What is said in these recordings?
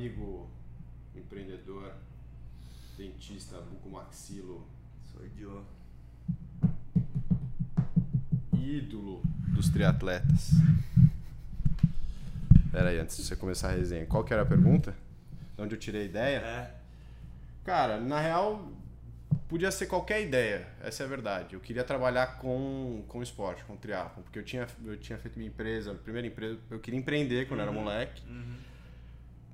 amigo empreendedor, dentista, bucomaxilo, Sou idiota. ídolo dos triatletas. Pera aí, antes de você começar a resenha, qual que era a pergunta? De onde eu tirei a ideia? É. Cara, na real, podia ser qualquer ideia, essa é a verdade. Eu queria trabalhar com, com esporte, com triatlon, porque eu tinha, eu tinha feito minha empresa, a primeira empresa, eu queria empreender quando eu era moleque.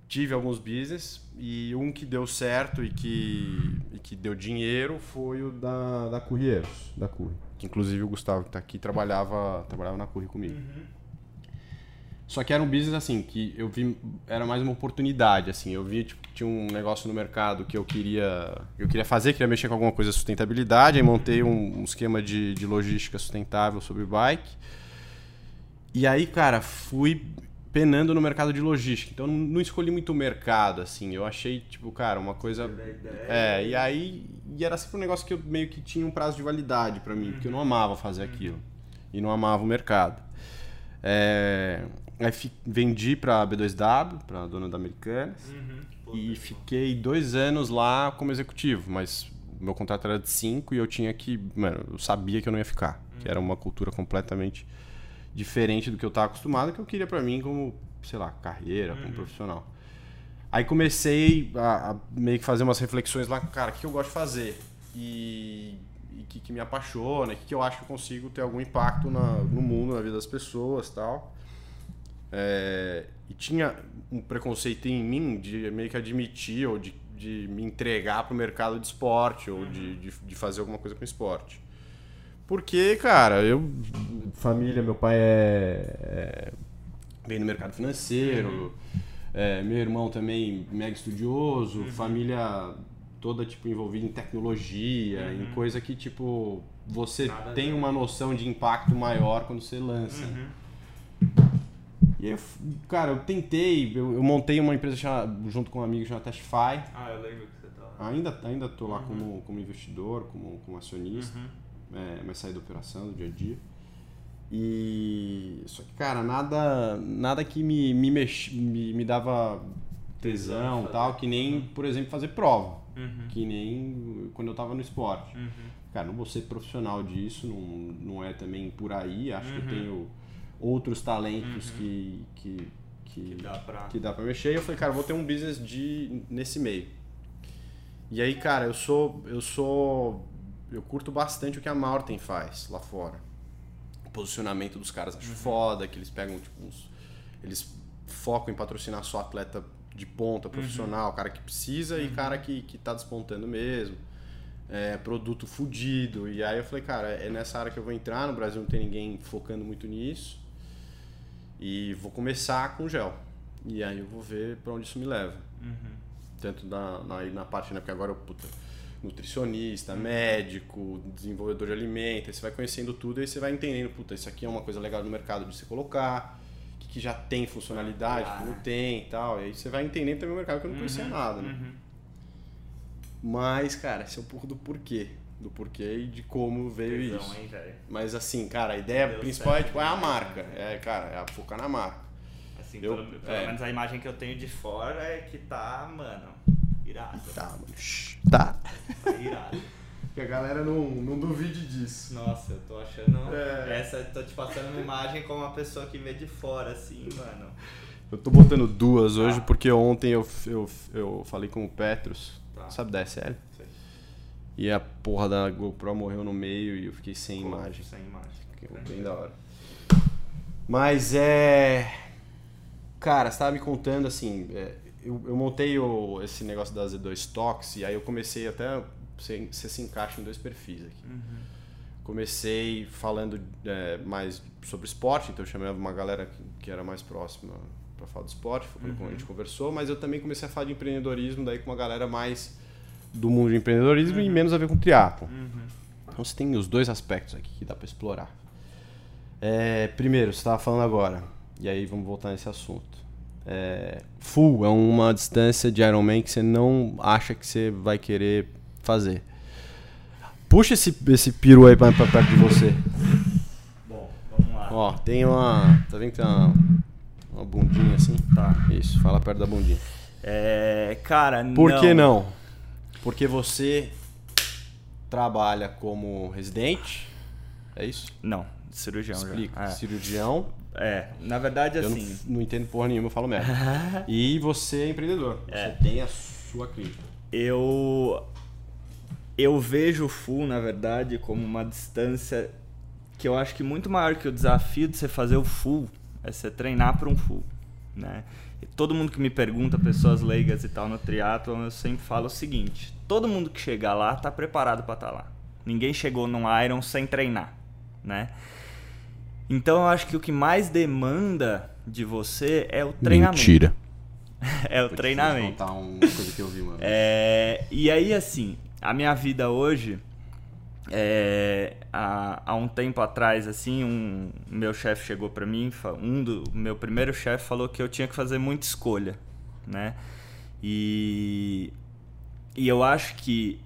Tive alguns business e um que deu certo e que, e que deu dinheiro foi o da, da Currieiros, da Curri. Que inclusive o Gustavo que tá aqui trabalhava, trabalhava na Curri comigo. Só que era um business assim, que eu vi, era mais uma oportunidade, assim, eu vi, tipo, tinha um negócio no mercado que eu queria, eu queria fazer, queria mexer com alguma coisa de sustentabilidade, aí montei um, um esquema de, de logística sustentável sobre bike. E aí, cara, fui penando no mercado de logística, então não, não escolhi muito o mercado, assim, eu achei, tipo, cara, uma coisa... É, e aí, e era sempre um negócio que eu meio que tinha um prazo de validade pra mim, porque eu não amava fazer aquilo, e não amava o mercado. É, aí vendi pra B2W, pra dona da Americanas, Pô, e fiquei dois anos lá como executivo, mas o meu contrato era de cinco e eu tinha que. Mano, eu sabia que eu não ia ficar. Que era uma cultura completamente diferente do que eu estava acostumado, que eu queria pra mim como, sei lá, carreira, como profissional. Aí comecei a, a meio que fazer umas reflexões lá, cara, o que eu gosto de fazer? E o que, que me apaixona, o que, que eu acho que eu consigo ter algum impacto na- no mundo, na vida das pessoas tal. É, e tinha um preconceito em mim de meio que admitir ou de, de me entregar pro mercado de esporte ou de, de, de fazer alguma coisa com esporte. Porque, cara, eu. Família, meu pai é. é vem do mercado financeiro, é, meu irmão também mega estudioso, família toda tipo envolvida em tecnologia, em coisa que tipo você Nada a tem uma noção de impacto maior quando você lança. E aí, eu cara, eu tentei, eu, eu montei uma empresa chamada- junto com um amigo chamado Testify. Ah, eu lembro que você tava. Ainda, ainda tô lá como, como investidor, como, como acionista, é, mas saí da operação do dia a dia. E só que, cara, nada, nada que me, me, mex, me, me dava tesão Fazer. tal, que nem, por exemplo, fazer prova. Uhum. Que nem quando eu tava no esporte. Uhum. Cara, não vou ser profissional disso, não, não é também por aí. Acho que eu Uhum. tenho outros talentos que, que, que, Que dá pra. que dá pra mexer. E eu falei, cara, vou ter um business de, nesse meio. E aí, cara, eu sou. Eu sou. Eu curto bastante o que a Maurten faz lá fora. O posicionamento dos caras acho foda, que eles pegam, tipo, uns. Eles focam em patrocinar só atleta de ponta, profissional, cara que precisa e cara que, que tá despontando mesmo. É, produto fudido. E aí eu falei, cara, é nessa área que eu vou entrar. No Brasil não tem ninguém focando muito nisso. E vou começar com gel. E aí eu vou ver pra onde isso me leva. Uhum. Tanto na, na, na parte, né? Porque agora eu, puta, nutricionista, médico, desenvolvedor de alimento, aí você vai conhecendo tudo e você vai entendendo, puta, isso aqui é uma coisa legal no mercado de você colocar, o que, que já tem funcionalidade, que não tem e tal. E aí você vai entendendo também o mercado que eu não conhecia nada, né? Uhum. Mas, cara, esse é um pouco do porquê. Do porquê e de como veio isso. hein? Mas assim, cara, a ideia Deu principal é, certo tipo, é a demais, marca. né? É, cara, é focar na marca. Assim, Eu- pelo, pelo é. menos a imagem que eu tenho de fora é que tá, mano, irado. Tá, mano. Tá. Tá irado. Que a galera não, não duvide disso. Nossa, eu tô achando. É. Essa, tô te passando uma imagem como uma pessoa que vê de fora, assim, mano. Eu tô botando duas hoje Tá. porque ontem eu, eu, eu falei com o Petros, Tá. sabe da SL? Sei. E a porra da GoPro morreu no meio e eu fiquei sem imagem. Sem imagem. Fiquei bem da hora. Mas é. Cara, você tava me contando assim. é, eu, eu montei o, esse negócio da Z2 Stocks e aí eu comecei até. Você, você se encaixa em dois perfis aqui. Uhum. Comecei falando é, mais sobre esporte, então eu chamei uma galera que, era mais próxima para falar do esporte, foi quando a gente conversou, mas eu também comecei a falar de empreendedorismo daí com uma galera mais do mundo de empreendedorismo e menos a ver com triatlo. Uhum. Então você tem os dois aspectos aqui que dá para explorar. É, primeiro, você estava falando agora, e aí vamos voltar nesse assunto. É, full é uma distância de Ironman que você não acha que você vai querer fazer. Puxa esse, esse peru aí pra, pra perto de você. Bom, vamos lá. Ó, tem uma. Tá vendo que tem uma, uma bundinha assim? Tá. Isso, fala perto da bundinha. É, cara, Por não. que não? Porque você trabalha como residente, é isso? Não, cirurgião Explica. já. É. Cirurgião, É, na verdade, eu assim. não, não entendo porra nenhuma, eu falo merda. e você é empreendedor, É. você tem a sua clínica. Eu eu vejo o full, na verdade, como uma distância que eu acho que muito maior que o desafio de você fazer o full é você treinar para um full, né? E todo mundo que me pergunta, pessoas leigas e tal no triatlo, eu sempre falo o seguinte: todo mundo que chegar lá tá preparado para estar lá. Ninguém chegou num Iron sem treinar, né? Então eu acho que o que mais demanda de você é o treinamento. É o Vou treinamento. contar uma coisa que eu vi, mano. É, e aí, assim, a minha vida hoje, é, há, há um tempo atrás, assim, um meu chefe chegou pra mim, um do meu primeiro chefe falou que eu tinha que fazer muita escolha, né? E, e eu acho que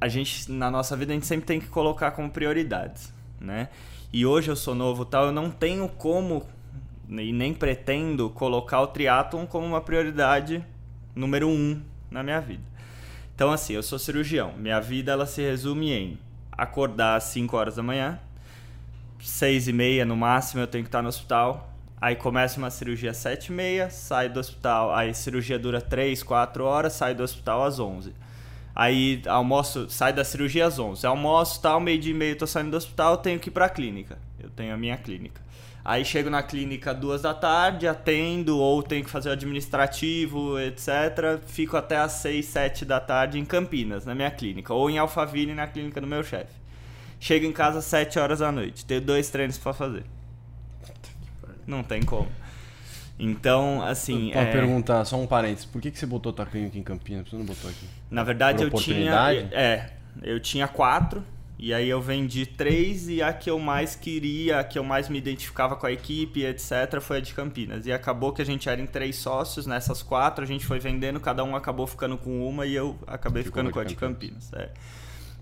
a gente, na nossa vida, a gente sempre tem que colocar como prioridades, né? E hoje eu sou novo tal, eu não tenho como e nem pretendo colocar o triatlon como uma prioridade número um na minha vida. Então, assim, eu sou cirurgião. Minha vida ela se resume em acordar às 5 horas da manhã, 6 e meia no máximo eu tenho que estar no hospital. Aí começa uma cirurgia às 7 e meia, sai do hospital. Aí cirurgia dura 3, 4 horas, sai do hospital às 11. Aí almoço, sai da cirurgia às 11. Almoço, tal, meio dia e meio, tô saindo do hospital, tenho que ir pra clínica. Eu tenho a minha clínica. Aí chego na clínica duas da tarde, atendo ou tenho que fazer o administrativo, etc. Fico até às 6, 7 da tarde em Campinas, na minha clínica. Ou em Alphaville, na clínica do meu chefe. Chego em casa às 7 horas da noite. Tenho dois treinos pra fazer. Não tem como. Então, assim. Pra é, perguntar, só um parênteses, por que, que você botou tua clínica em Campinas? Você não botou aqui? Na verdade, Por eu tinha. É, eu tinha quatro. E aí eu vendi três e a que eu mais queria, a que eu mais me identificava com a equipe, etc., foi a de Campinas. E acabou que a gente era em três sócios, nessas quatro a gente foi vendendo, cada um acabou ficando com uma e eu acabei Ficou ficando com a de de Campinas. é.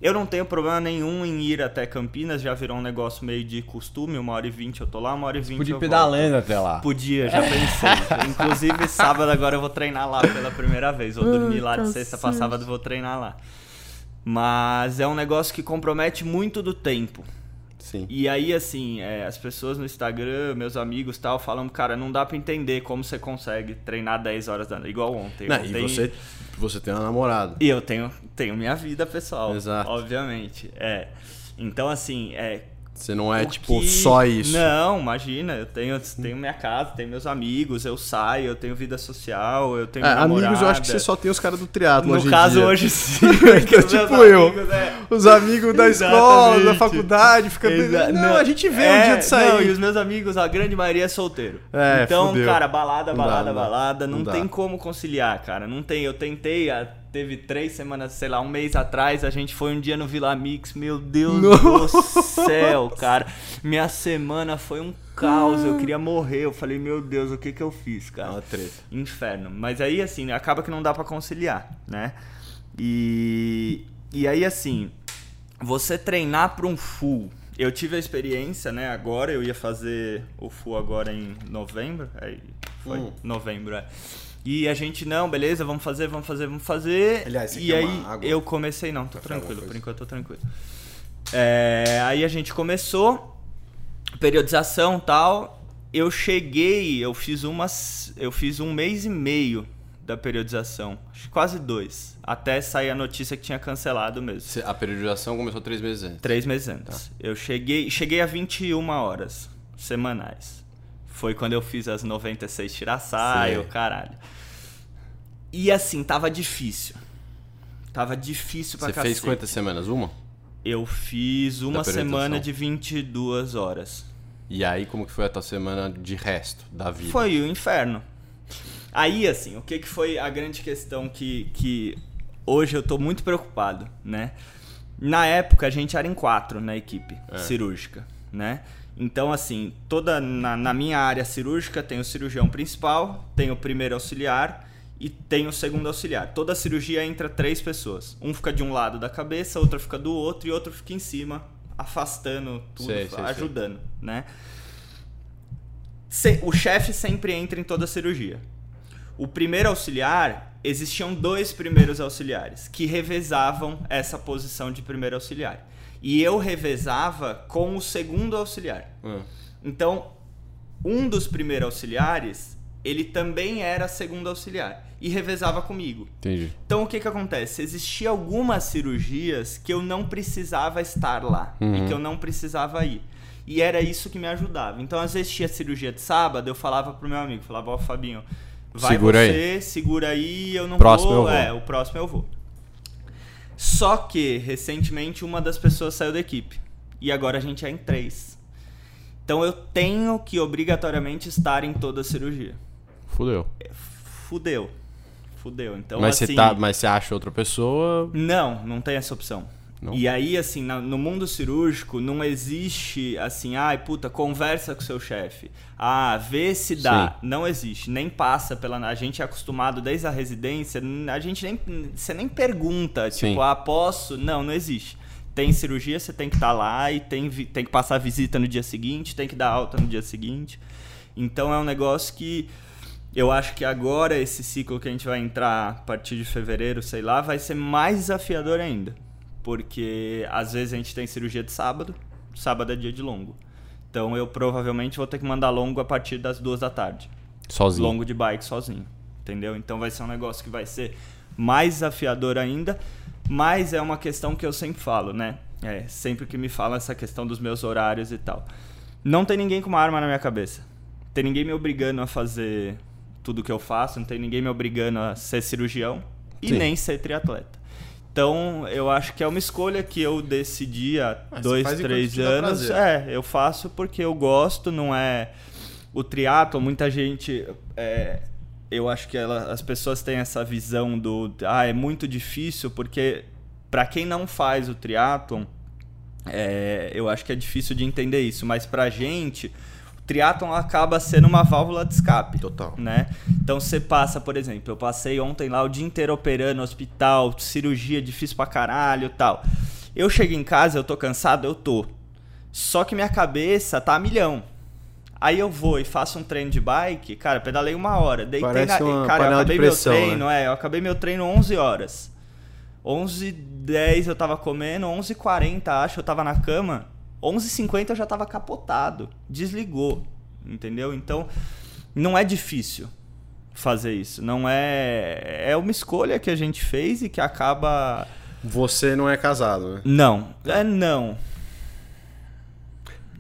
Eu não tenho problema nenhum em ir até Campinas, já virou um negócio meio de costume, uma hora e vinte eu tô lá, uma hora e vinte Podia eu pedalando até lá. Podia, já pensei. Inclusive, sábado agora eu vou treinar lá pela primeira vez. Vou dormir lá de sexta pra sábado e vou treinar lá. Mas é um negócio que compromete muito do tempo. Sim. E aí, assim, é, as pessoas no Instagram, meus amigos tal, falam, cara, não dá pra entender como você consegue treinar 10 horas da noite, igual ontem. Não, Ontem- e você, você tem uma namorada. e eu tenho, tenho minha vida pessoal, Exato. obviamente. É. Então, assim, é, Você não é, o tipo, só isso. Não, imagina, eu tenho, tenho minha casa, tenho meus amigos, eu saio, eu tenho vida social, eu tenho É, amigos, eu acho que você só tem os caras do triatlo No hoje caso, dia. hoje sim. Que é tipo eu. amigos, é. Os amigos da escola, da faculdade, fica... Exa- Não, a gente vê é, um dia de sair. Não, e os meus amigos, a grande maioria é solteiro. É, então, fudeu. cara, balada, Não balada, não dá. balada, não, Não tem como conciliar, cara. Não tem. Eu tentei, ah, teve três semanas, sei lá, um mês atrás, a gente foi um dia no Vila Mix. Meu Deus do céu, cara. Minha semana foi um caos. Eu queria morrer. Eu falei, meu Deus, o que que eu fiz, cara? uma treta. Inferno. Mas aí, assim, acaba que não dá pra conciliar, né? E, e aí, assim, você treinar pra um full. Eu tive a experiência, né? Agora eu ia fazer o full agora em novembro. Aí foi Hum. novembro, é. E a gente, não, beleza, vamos fazer, vamos fazer, vamos fazer. Aliás, e aí eu comecei, não, tô tranquilo, por enquanto eu tô tranquilo. É, aí a gente começou, periodização tal. Eu cheguei, eu fiz umas. Eu fiz um mês e meio da periodização. Acho que quase dois. Até sair a notícia que tinha cancelado mesmo. A periodização começou três meses antes. Três meses antes. Tá. Eu cheguei, cheguei a 21 horas semanais. Foi quando eu fiz as 96 tiraçaio, caralho. E assim, tava difícil. Tava difícil pra Você cacete. fez quantas semanas? Uma? Eu fiz uma semana de 22 horas. E aí, como que foi a tua semana de resto da vida? Foi o inferno. Aí, assim, o que, que foi a grande questão que, que hoje eu tô muito preocupado, né? Na época a gente era em quatro na equipe É. cirúrgica, né? Então, assim, toda na, na minha área cirúrgica tem o cirurgião principal, tem o primeiro auxiliar e tem o segundo auxiliar. Toda cirurgia entra três pessoas. Um fica de um lado da cabeça, outro fica do outro e outro fica em cima, afastando tudo, Sei, sei, sei. ajudando, né? Se- o chefe sempre entra em toda cirurgia. O primeiro auxiliar, existiam dois primeiros auxiliares que revezavam essa posição de primeiro auxiliar. E eu revezava com o segundo auxiliar. Ah, Então, um dos primeiros auxiliares, ele também era segundo auxiliar e revezava comigo. entendi. Então o que que acontece? Existia algumas cirurgias que eu não precisava estar lá e Uhum. que eu não precisava ir. E era isso que me ajudava. Então às vezes tinha cirurgia de sábado, eu falava pro meu amigo, falava, ó Fabinho, vai Segura aí. você, segura aí, eu não Próximo vou, eu vou. é, o próximo eu vou. Só que recentemente uma das pessoas saiu da equipe e agora a gente é em três. Então eu tenho que obrigatoriamente estar em toda a cirurgia. Fudeu. Fudeu. Fudeu. Então mas, assim, você tá, mas você acha outra pessoa. não, não tem essa opção. Não? E aí, assim, na- no mundo cirúrgico, não existe assim, ai, puta, conversa com seu chefe. Ah, vê se dá. Não existe. Nem passa pela. A gente é acostumado desde a residência, a gente nem. Você nem pergunta, Sim. tipo, ah, posso? Não, não existe. Tem cirurgia, você tem que estar lá e tem, tem que passar visita no dia seguinte, tem que dar alta no dia seguinte. Então é um negócio que eu acho que agora esse ciclo que a gente vai entrar a partir de fevereiro, sei lá, vai ser mais desafiador ainda. Porque às vezes a gente tem cirurgia de sábado, sábado é dia de longo. Então eu provavelmente vou ter que mandar longo a partir das duas da tarde. Sozinho. Longo de bike sozinho. Entendeu? Então vai ser um negócio que vai ser mais desafiador ainda. Mas é uma questão que eu sempre falo, né? É, sempre que me falam essa questão dos meus horários e tal. Não tem ninguém com uma arma na minha cabeça. Tem ninguém me obrigando a fazer tudo que eu faço, não tem ninguém me obrigando a ser cirurgião e Sim. nem ser triatleta. Então, eu acho que é uma escolha que eu decidi há Ah, você dois, três anos. É, eu faço porque eu gosto, não é o triatlo, muita gente é, eu acho que ela- as pessoas têm essa visão do ah, é muito difícil porque para quem não faz o triatlon, é, eu acho que é difícil de entender isso, mas pra gente triatlon acaba sendo uma válvula de escape Total. né? Então você passa, por exemplo, eu passei ontem lá o dia inteiro operando no hospital, cirurgia difícil pra caralho e tal. Eu chego em casa, eu tô cansado, eu tô. Só que minha cabeça tá a milhão. Aí eu vou e faço um treino de bike, cara, pedalei uma hora. Deitei Parece na. uma cara, eu acabei pressão, meu treino, é, eu acabei meu treino 11 horas. 11 10 eu tava comendo, 11 40 acho, eu tava na cama. 11 50 eu já tava capotado. Desligou, entendeu? Então, não é difícil fazer isso. Não é. É uma escolha que a gente fez e que acaba. Você não é casado, né? Não. É não.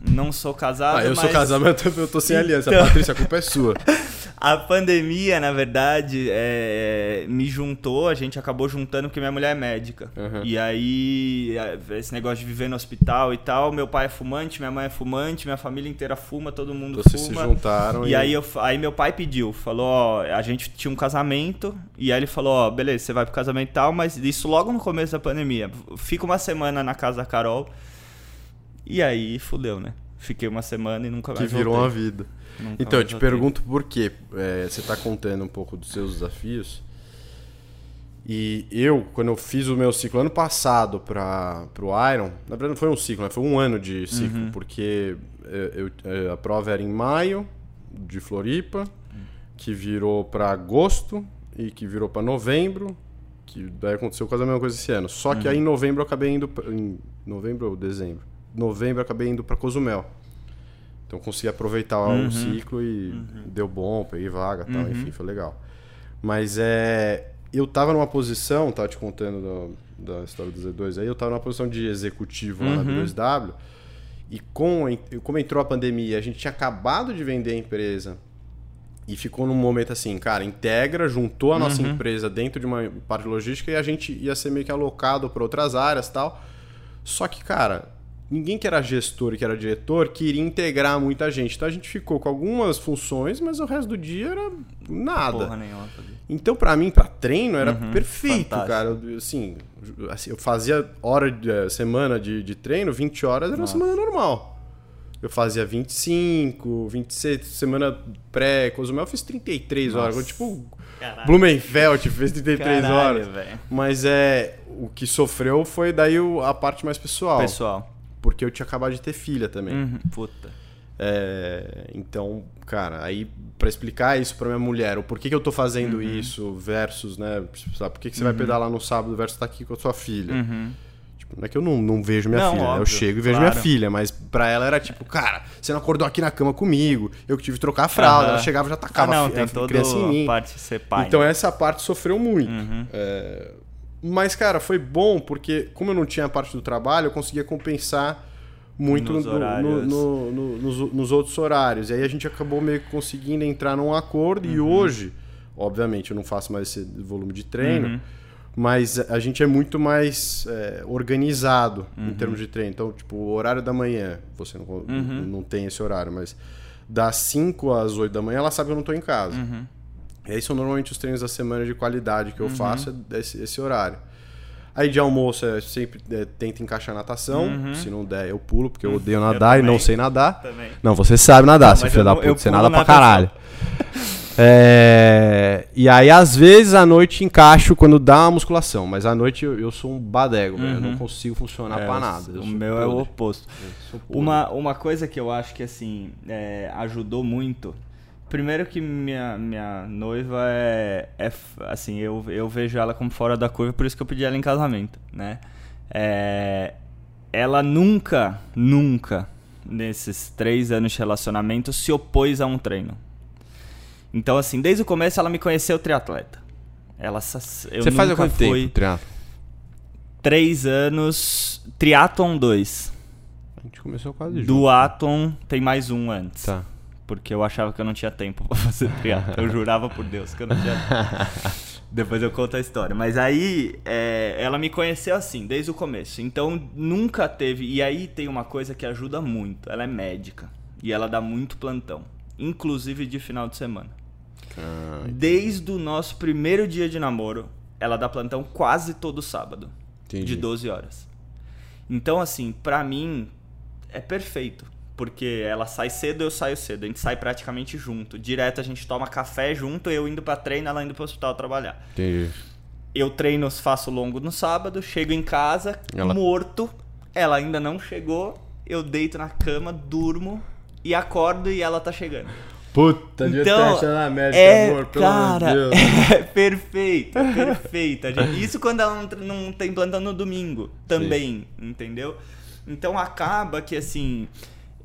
Não sou casado. Ah, eu sou mas casado, mas eu tô- eu tô sem aliança. Então- Patrícia, a culpa é sua. A pandemia, na verdade, é, me juntou, a gente acabou juntando porque minha mulher é médica. Uhum. E aí, é, esse negócio de viver no hospital e tal, meu pai é fumante, minha mãe é fumante, minha família inteira fuma, todo mundo Vocês se fuma. juntaram E aí, eu, aí meu pai pediu, falou, ó, a gente tinha um casamento, e aí ele falou, ó, beleza, você vai pro casamento e tal, mas isso logo no começo da pandemia. Fica uma semana na casa da Carol. E aí, fudeu, né? Fiquei uma semana e nunca que mais virou uma voltei. vida. Nunca Então, eu te voltei. pergunto por quê. É, você tá contando um pouco dos seus desafios. E eu, quando eu fiz o meu ciclo ano passado para o Iron, na verdade não foi um ciclo, né? foi um ano de ciclo, Uhum. porque é, eu- é, a prova era em maio, de Floripa, que virou para agosto e que virou para novembro, que daí aconteceu quase a mesma coisa esse ano. Só Uhum. que aí em novembro eu acabei indo, em novembro ou dezembro? Novembro eu acabei indo para Cozumel. Então consegui aproveitar Uhum. o ciclo e deu bom, peguei vaga tal, enfim, foi legal. Mas é. Eu tava numa posição, tava te contando da, da história do Z2 aí, eu tava numa posição de executivo lá na Uhum. B2W. E com, como entrou a pandemia, a gente tinha acabado de vender a empresa e ficou num momento assim, cara, integra, juntou a nossa Uhum. empresa dentro de uma parte de logística e a gente ia ser meio que alocado para outras áreas e tal. Só que, cara, ninguém que era gestor e que era diretor queria integrar muita gente. Então a gente ficou com algumas funções, mas o resto do dia era nada. Porra nenhuma. fazer. Então, pra mim, pra treino, era Uhum, perfeito, fantástico. cara. Assim, assim, eu fazia hora de, eh, semana de, de treino, 20 horas era uma Nossa. semana normal. Eu fazia 25, 26, semana pré-Cozumel eu fiz 33 horas. Nossa. Tipo, Caralho. Blumenfeld fez 33 Caralho, horas. velho. Mas é, o que sofreu foi daí a parte mais pessoal. Pessoal. Porque eu tinha acabado de ter filha também. Uhum, puta. É, então, cara, aí para explicar isso para minha mulher, o porquê que eu tô fazendo Uhum. isso versus, né, sabe, por que, que você vai pedalar no sábado versus estar aqui com a sua filha? Uhum. Tipo, não é que eu não, não vejo minha Não, filha, né? eu óbvio, chego e vejo claro. minha filha, mas pra ela era tipo, cara, você não acordou aqui na cama comigo, eu que tive que trocar a fralda, ela chegava e já Ah, tacava não, a, tem a toda criança em mim. a parte ser pai. Então né? essa parte sofreu muito. Uhum. É, Mas, cara, foi bom porque, como eu não tinha a parte do trabalho, eu conseguia compensar muito Nos no- no- no- no- nos, nos outros horários. E aí a gente acabou meio que conseguindo entrar num acordo. Uhum. E hoje, obviamente, eu não faço mais esse volume de treino. Uhum. Mas a gente é muito mais é, organizado Uhum. em termos de treino. Então, tipo, o horário da manhã, você não, Uhum. não tem esse horário, mas das 5 às 8 da manhã, ela sabe que eu não tô em casa. Uhum. E aí são normalmente os treinos da semana de qualidade que eu faço, é esse, esse horário. Aí de almoço eu sempre é, tento encaixar natação. Se não der, eu pulo, porque eu odeio nadar e não sei nadar. Também. Não, você sabe nadar, mas filho eu da puta. eu Você nada pra caralho. É, E aí, às vezes, à noite encaixo quando dá uma musculação. Mas à noite eu, eu sou um badego, velho. Eu não consigo funcionar É, pra nada. Eu o meu é o oposto. Eu. Uma, uma coisa que eu acho que assim é, ajudou muito. Primeiro que minha, minha noiva é, é assim, eu, eu vejo ela como fora da curva, por isso que eu pedi ela em casamento, né? É, ela nunca, nunca, nesses três anos de relacionamento, se opôs a um treino. Então, assim, desde o começo ela me conheceu triatleta. Ela, eu Você faz há nunca quanto fui- tempo, triatlo? Três anos, triatlon 2. A gente começou quase junto. Do Atom tem mais um antes. Tá. Porque eu achava que eu não tinha tempo pra fazer triatlo. Eu jurava por Deus que eu não tinha tempo. Depois eu conto a história. Mas aí, é, ela me conheceu assim, desde o começo. Então, nunca teve... E aí tem uma coisa que ajuda muito. Ela é médica. E ela dá muito plantão. Inclusive de final de semana. Ah, Desde o nosso primeiro dia de namoro, ela dá plantão quase todo sábado. Entendi. De 12 horas. Então, assim, pra mim, é perfeito. Porque ela sai cedo, eu saio cedo. A gente sai praticamente junto. Direto a gente toma café junto, eu indo pra treino, ela indo pro hospital trabalhar. Entendi. Eu treino, faço longo no sábado, chego em casa, Ela- morto. Ela ainda não chegou. Eu deito na cama, durmo e acordo e ela tá chegando. Puta, Então, achado na médica, é, amor, pelo amor de cara, Deus. é perfeito, é perfeito. A gente- Isso quando ela não, não tem plantão no domingo também, entendeu? Então acaba que assim,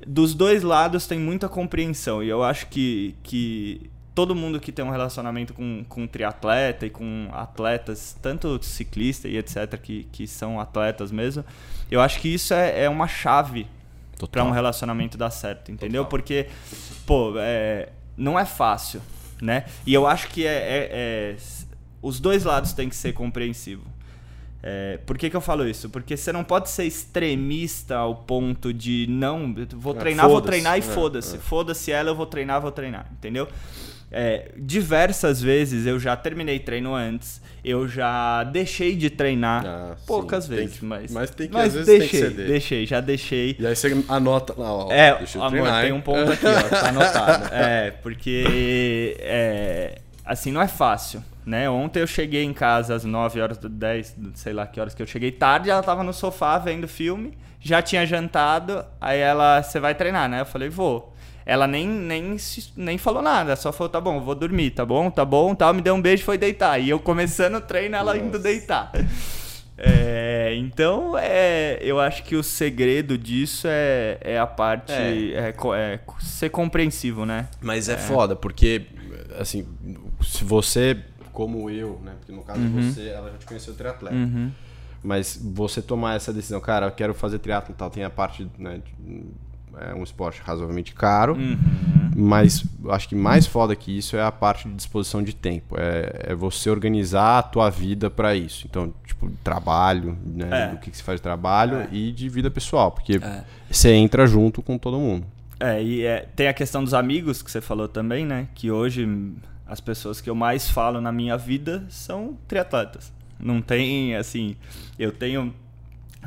dos dois lados tem muita compreensão e eu acho que, que todo mundo que tem um relacionamento com, com triatleta e com atletas, tanto ciclista e etc, que, que são atletas mesmo, eu acho que isso é, é uma chave Total. um relacionamento dar certo, entendeu? Total. Porque, pô, é, não é fácil, né? E eu acho que é, é- é- os dois lados têm que ser compreensivos. É, por que, que eu falo isso? Porque você não pode ser extremista ao ponto de não, vou É, treinar, vou treinar e É, foda-se. é. Foda-se ela, eu vou treinar, vou treinar, entendeu? É, diversas vezes eu já terminei treino antes, eu já deixei de treinar Ah, sim, poucas tem vezes, que- mas, mas tem que- mas às vezes tem que deixei, deixei, já deixei. E aí você anota lá, ó. É, amor, treinar, tem um ponto aqui, ó, tá anotado. É, porque é, assim, não é fácil, né? Ontem eu cheguei em casa às 9 horas, 10, sei lá que horas que eu cheguei tarde, ela tava no sofá vendo filme, já tinha jantado, aí ela, você vai treinar, né? Eu falei, vou. Ela nem, nem, nem falou nada, só falou, tá bom, vou dormir, tá bom, tá bom, tal, me deu um beijo e foi deitar. E eu começando o treino, ela indo Nossa. deitar. É, então, é, eu acho que o segredo disso é, é a parte. É. É. é ser compreensivo, né? Mas é, foda, porque, assim, se você, como eu, né? Porque no caso Uhum. você, ela já te conheceu triatleta. Mas você tomar essa decisão, cara, eu quero fazer triatlo tal, tem a parte, né? de- É um esporte razoavelmente caro, Uhum. mas acho que mais foda que isso é a parte de disposição de tempo. É, é você organizar a tua vida pra isso. Então, tipo, trabalho, né? É. Do que, que você faz de trabalho É. e de vida pessoal, porque É. você entra junto com todo mundo. É, e é, tem a questão dos amigos que você falou também, né? Que hoje as pessoas que eu mais falo na minha vida são triatletas. Não tem, assim, eu tenho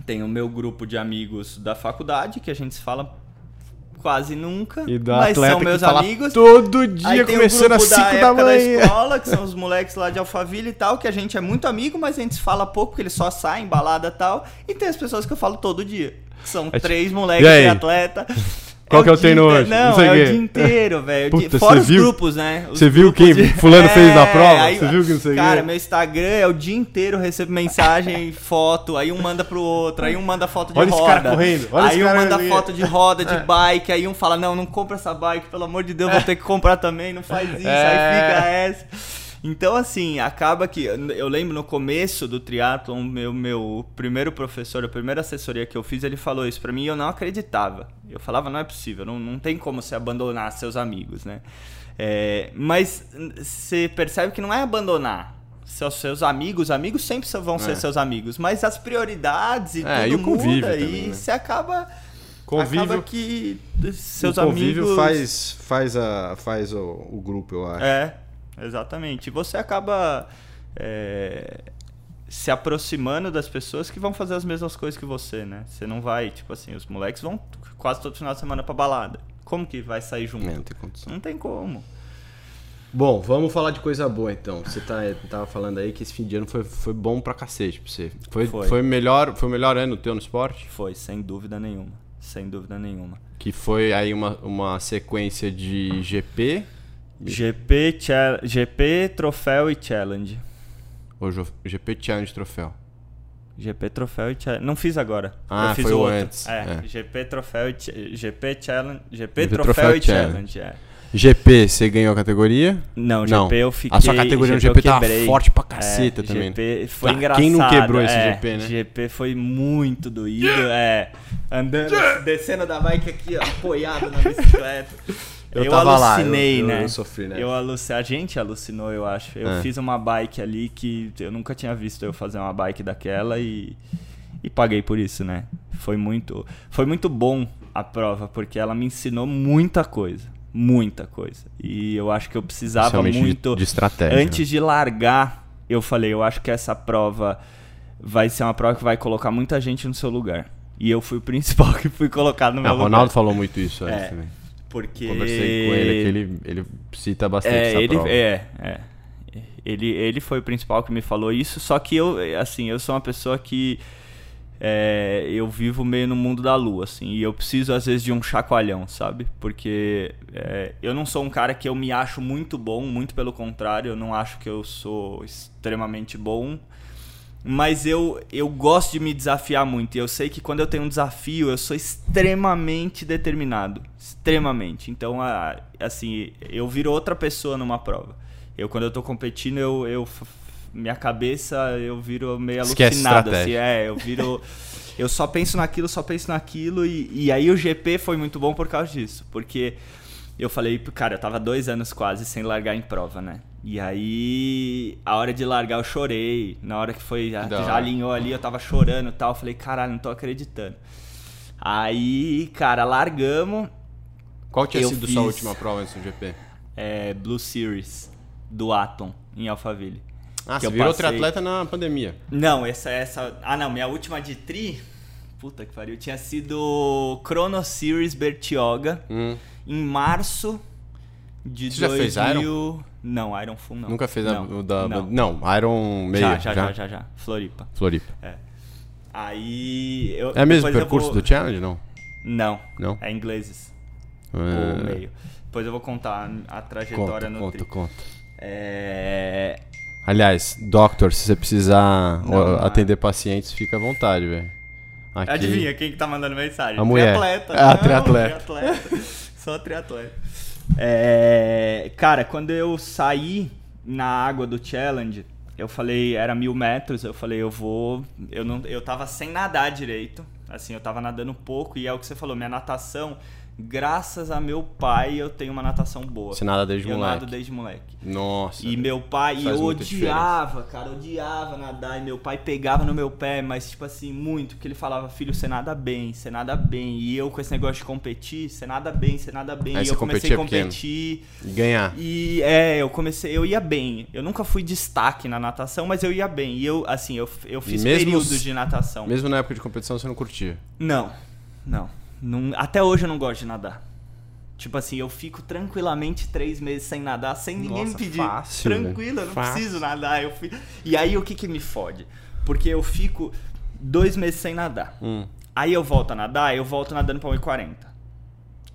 tenho o meu grupo de amigos da faculdade que a gente se fala quase nunca, E do mas são que meus amigos. todo dia, começando às grupo 5 da da, época da, manhã. escola, que são os moleques lá de Alphaville e tal, que a gente é muito amigo, mas a gente se fala pouco, porque eles só saem, balada e tal. E tem as pessoas que eu falo todo dia, que são três "E moleques aí?" de atleta. Qual que é o treino hoje? Não, Não sei é o dia inteiro, velho. Puta, Fora os viu? grupos, né? Os Você viu quem fulano fez na prova? aí- Você viu que não sei? Cara, meu Instagram é o dia inteiro, eu recebo mensagem, foto, aí um manda pro outro, aí um manda foto de Olha esse roda. cara correndo, olha aí esse um cara manda ali. foto de roda, de É. bike, aí um fala, não, não compra essa bike, pelo amor de Deus, vou ter que comprar também, não faz isso, É. aí fica essa. Então, assim, acaba que. Eu lembro no começo do triatlon, meu, meu primeiro professor, a primeira assessoria que eu fiz, ele falou isso pra mim e eu não acreditava. Eu falava, não é possível, não, não tem como você abandonar seus amigos, né? É, mas você percebe que não é abandonar. Seus, seus amigos, amigos sempre vão ser É. seus amigos, mas as prioridades e É, tudo e o convívio muda também, e né? você acaba. Convívio, acaba que seus o convívio amigos. faz, faz, a, faz o, o grupo, eu acho. É, exatamente. E você acaba é, se aproximando das pessoas que vão fazer as mesmas coisas que você, né? Você não vai, tipo assim, os moleques vão quase todo final de semana pra balada. Como que vai sair junto? É, não tem condição. Não tem como. Bom, vamos falar de coisa boa então. Você tá, tava falando aí que esse fim de ano foi, foi bom pra cacete pra você. Foi, Foi. foi. melhor, foi o melhor ano teu no esporte? Foi, sem dúvida nenhuma. Sem dúvida nenhuma. Que foi aí uma, uma sequência de GP, GP, GP, troféu e challenge. ou Jo- GP Challenge Troféu. GP, troféu e challenge. Não fiz agora. Ah, Eu fiz foi o antes, É, é. GP, troféu e GP, challenge. GP, GP, troféu, troféu e e challenge. challenge. é. GP, você ganhou a categoria? Não, Não. GP eu fiquei. A sua categoria no GP tava forte pra caceta É, também. GP foi Ah, engraçado. quem não quebrou esse é, GP, né? GP foi muito doído, é. Andando, descendo da bike aqui, ó, apoiado na bicicleta. Eu Eu, tava lá, alucinei, eu- eu- né? eu sofri nessa. Eu. A gente alucinou, eu acho. Eu É. fiz uma bike ali que eu nunca tinha visto eu fazer uma bike daquela e e paguei por isso, né? Foi muito, foi muito bom a prova porque ela me ensinou muita coisa, muita coisa. E eu acho que eu precisava Principalmente de- muito de estratégia, né? Antes de largar, eu falei, eu acho que essa prova vai ser uma prova que vai colocar muita gente no seu lugar. E eu fui o principal que fui colocado no É, meu o lugar. Ronaldo falou muito isso É. também. Porque Conversei com ele, que ele, ele cita bastante é, essa ele, prova. é, é. Ele, ele foi o principal que me falou isso, só que eu, assim, eu sou uma pessoa que é, eu vivo meio no mundo da lua, assim, e eu preciso às vezes de um chacoalhão, sabe? Porque é, eu não sou um cara que eu me acho muito bom, muito pelo contrário, eu não acho que eu sou extremamente bom, mas eu, eu gosto de me desafiar muito. E eu sei que quando eu tenho um desafio, eu sou extremamente determinado. Extremamente. Então, assim, eu viro outra pessoa numa prova. Eu, quando eu tô competindo, eu. eu minha cabeça, eu viro meio alucinado. Assim, é, eu viro. Eu só penso naquilo, só penso naquilo. E, e aí o GP foi muito bom por causa disso. Porque eu falei, cara, eu tava dois anos quase sem largar em prova, né? E aí, a hora de largar, eu chorei. Na hora que foi, já, já alinhou ali, eu tava chorando e tal. Eu falei, caralho, não tô acreditando. Aí, cara, largamos. Qual tinha Eu sido fiz- sua última prova do GP? é, Blue Series do Atom, em Alphaville. Ah, Que você virou passei- triatleta na pandemia. Não, essa, essa. Ah, não, minha última de tri. Puta que pariu. Tinha sido Chrono Series Bertioga Hum. em março de Você já 2000. fez Iron? Não, Iron Full não. Nunca fez a, não, o da. Não, Não, Iron meio. já, já, já, já, já. Floripa. Floripa. É. Aí. Eu, É o mesmo eu percurso vou- do challenge, não? Não. Não? É ingleses. É. Ou meio. Depois eu vou contar a trajetória Conta, no conta, tri. conta. É. Aliás, Doctor, se você precisar Não, não é. atender pacientes, fica à vontade, velho. Aqui- Adivinha quem que tá mandando mensagem? A mulher. Triatleta. Ah, Não, triatleta. triatleta. Só triatleta. É, cara, quando eu saí na água do challenge, eu falei, era mil metros, eu falei, eu vou. Eu, não, eu tava sem nadar direito. Assim, eu tava nadando pouco, e é o que você falou, minha natação, graças a meu pai, eu tenho uma natação boa. Você nada desde eu moleque. nado desde moleque. Nossa. E meu pai, e eu odiava, cara, odiava nadar. E meu pai pegava no meu pé, mas tipo assim, muito, porque ele falava, filho, você nada bem, você nada bem. E eu com esse negócio de competir, você nada bem, você nada bem. Aí e eu comecei a competir. E ganhar. E é, eu comecei, eu ia bem. Eu nunca fui destaque na natação, mas eu ia bem. E eu, assim, eu, eu fiz mesmo períodos de natação. Mesmo na época de competição, você não curtia. Não, não, não. Até hoje eu não gosto de nadar. Tipo assim, eu fico tranquilamente três meses sem nadar, sem ninguém Nossa, me pedir. fácil, Tranquilo, eu não Fácil. preciso nadar. Eu fui... E aí o que que me fode? Porque eu fico dois meses sem nadar. Hum. Aí eu volto a nadar, eu volto nadando pra 1,40.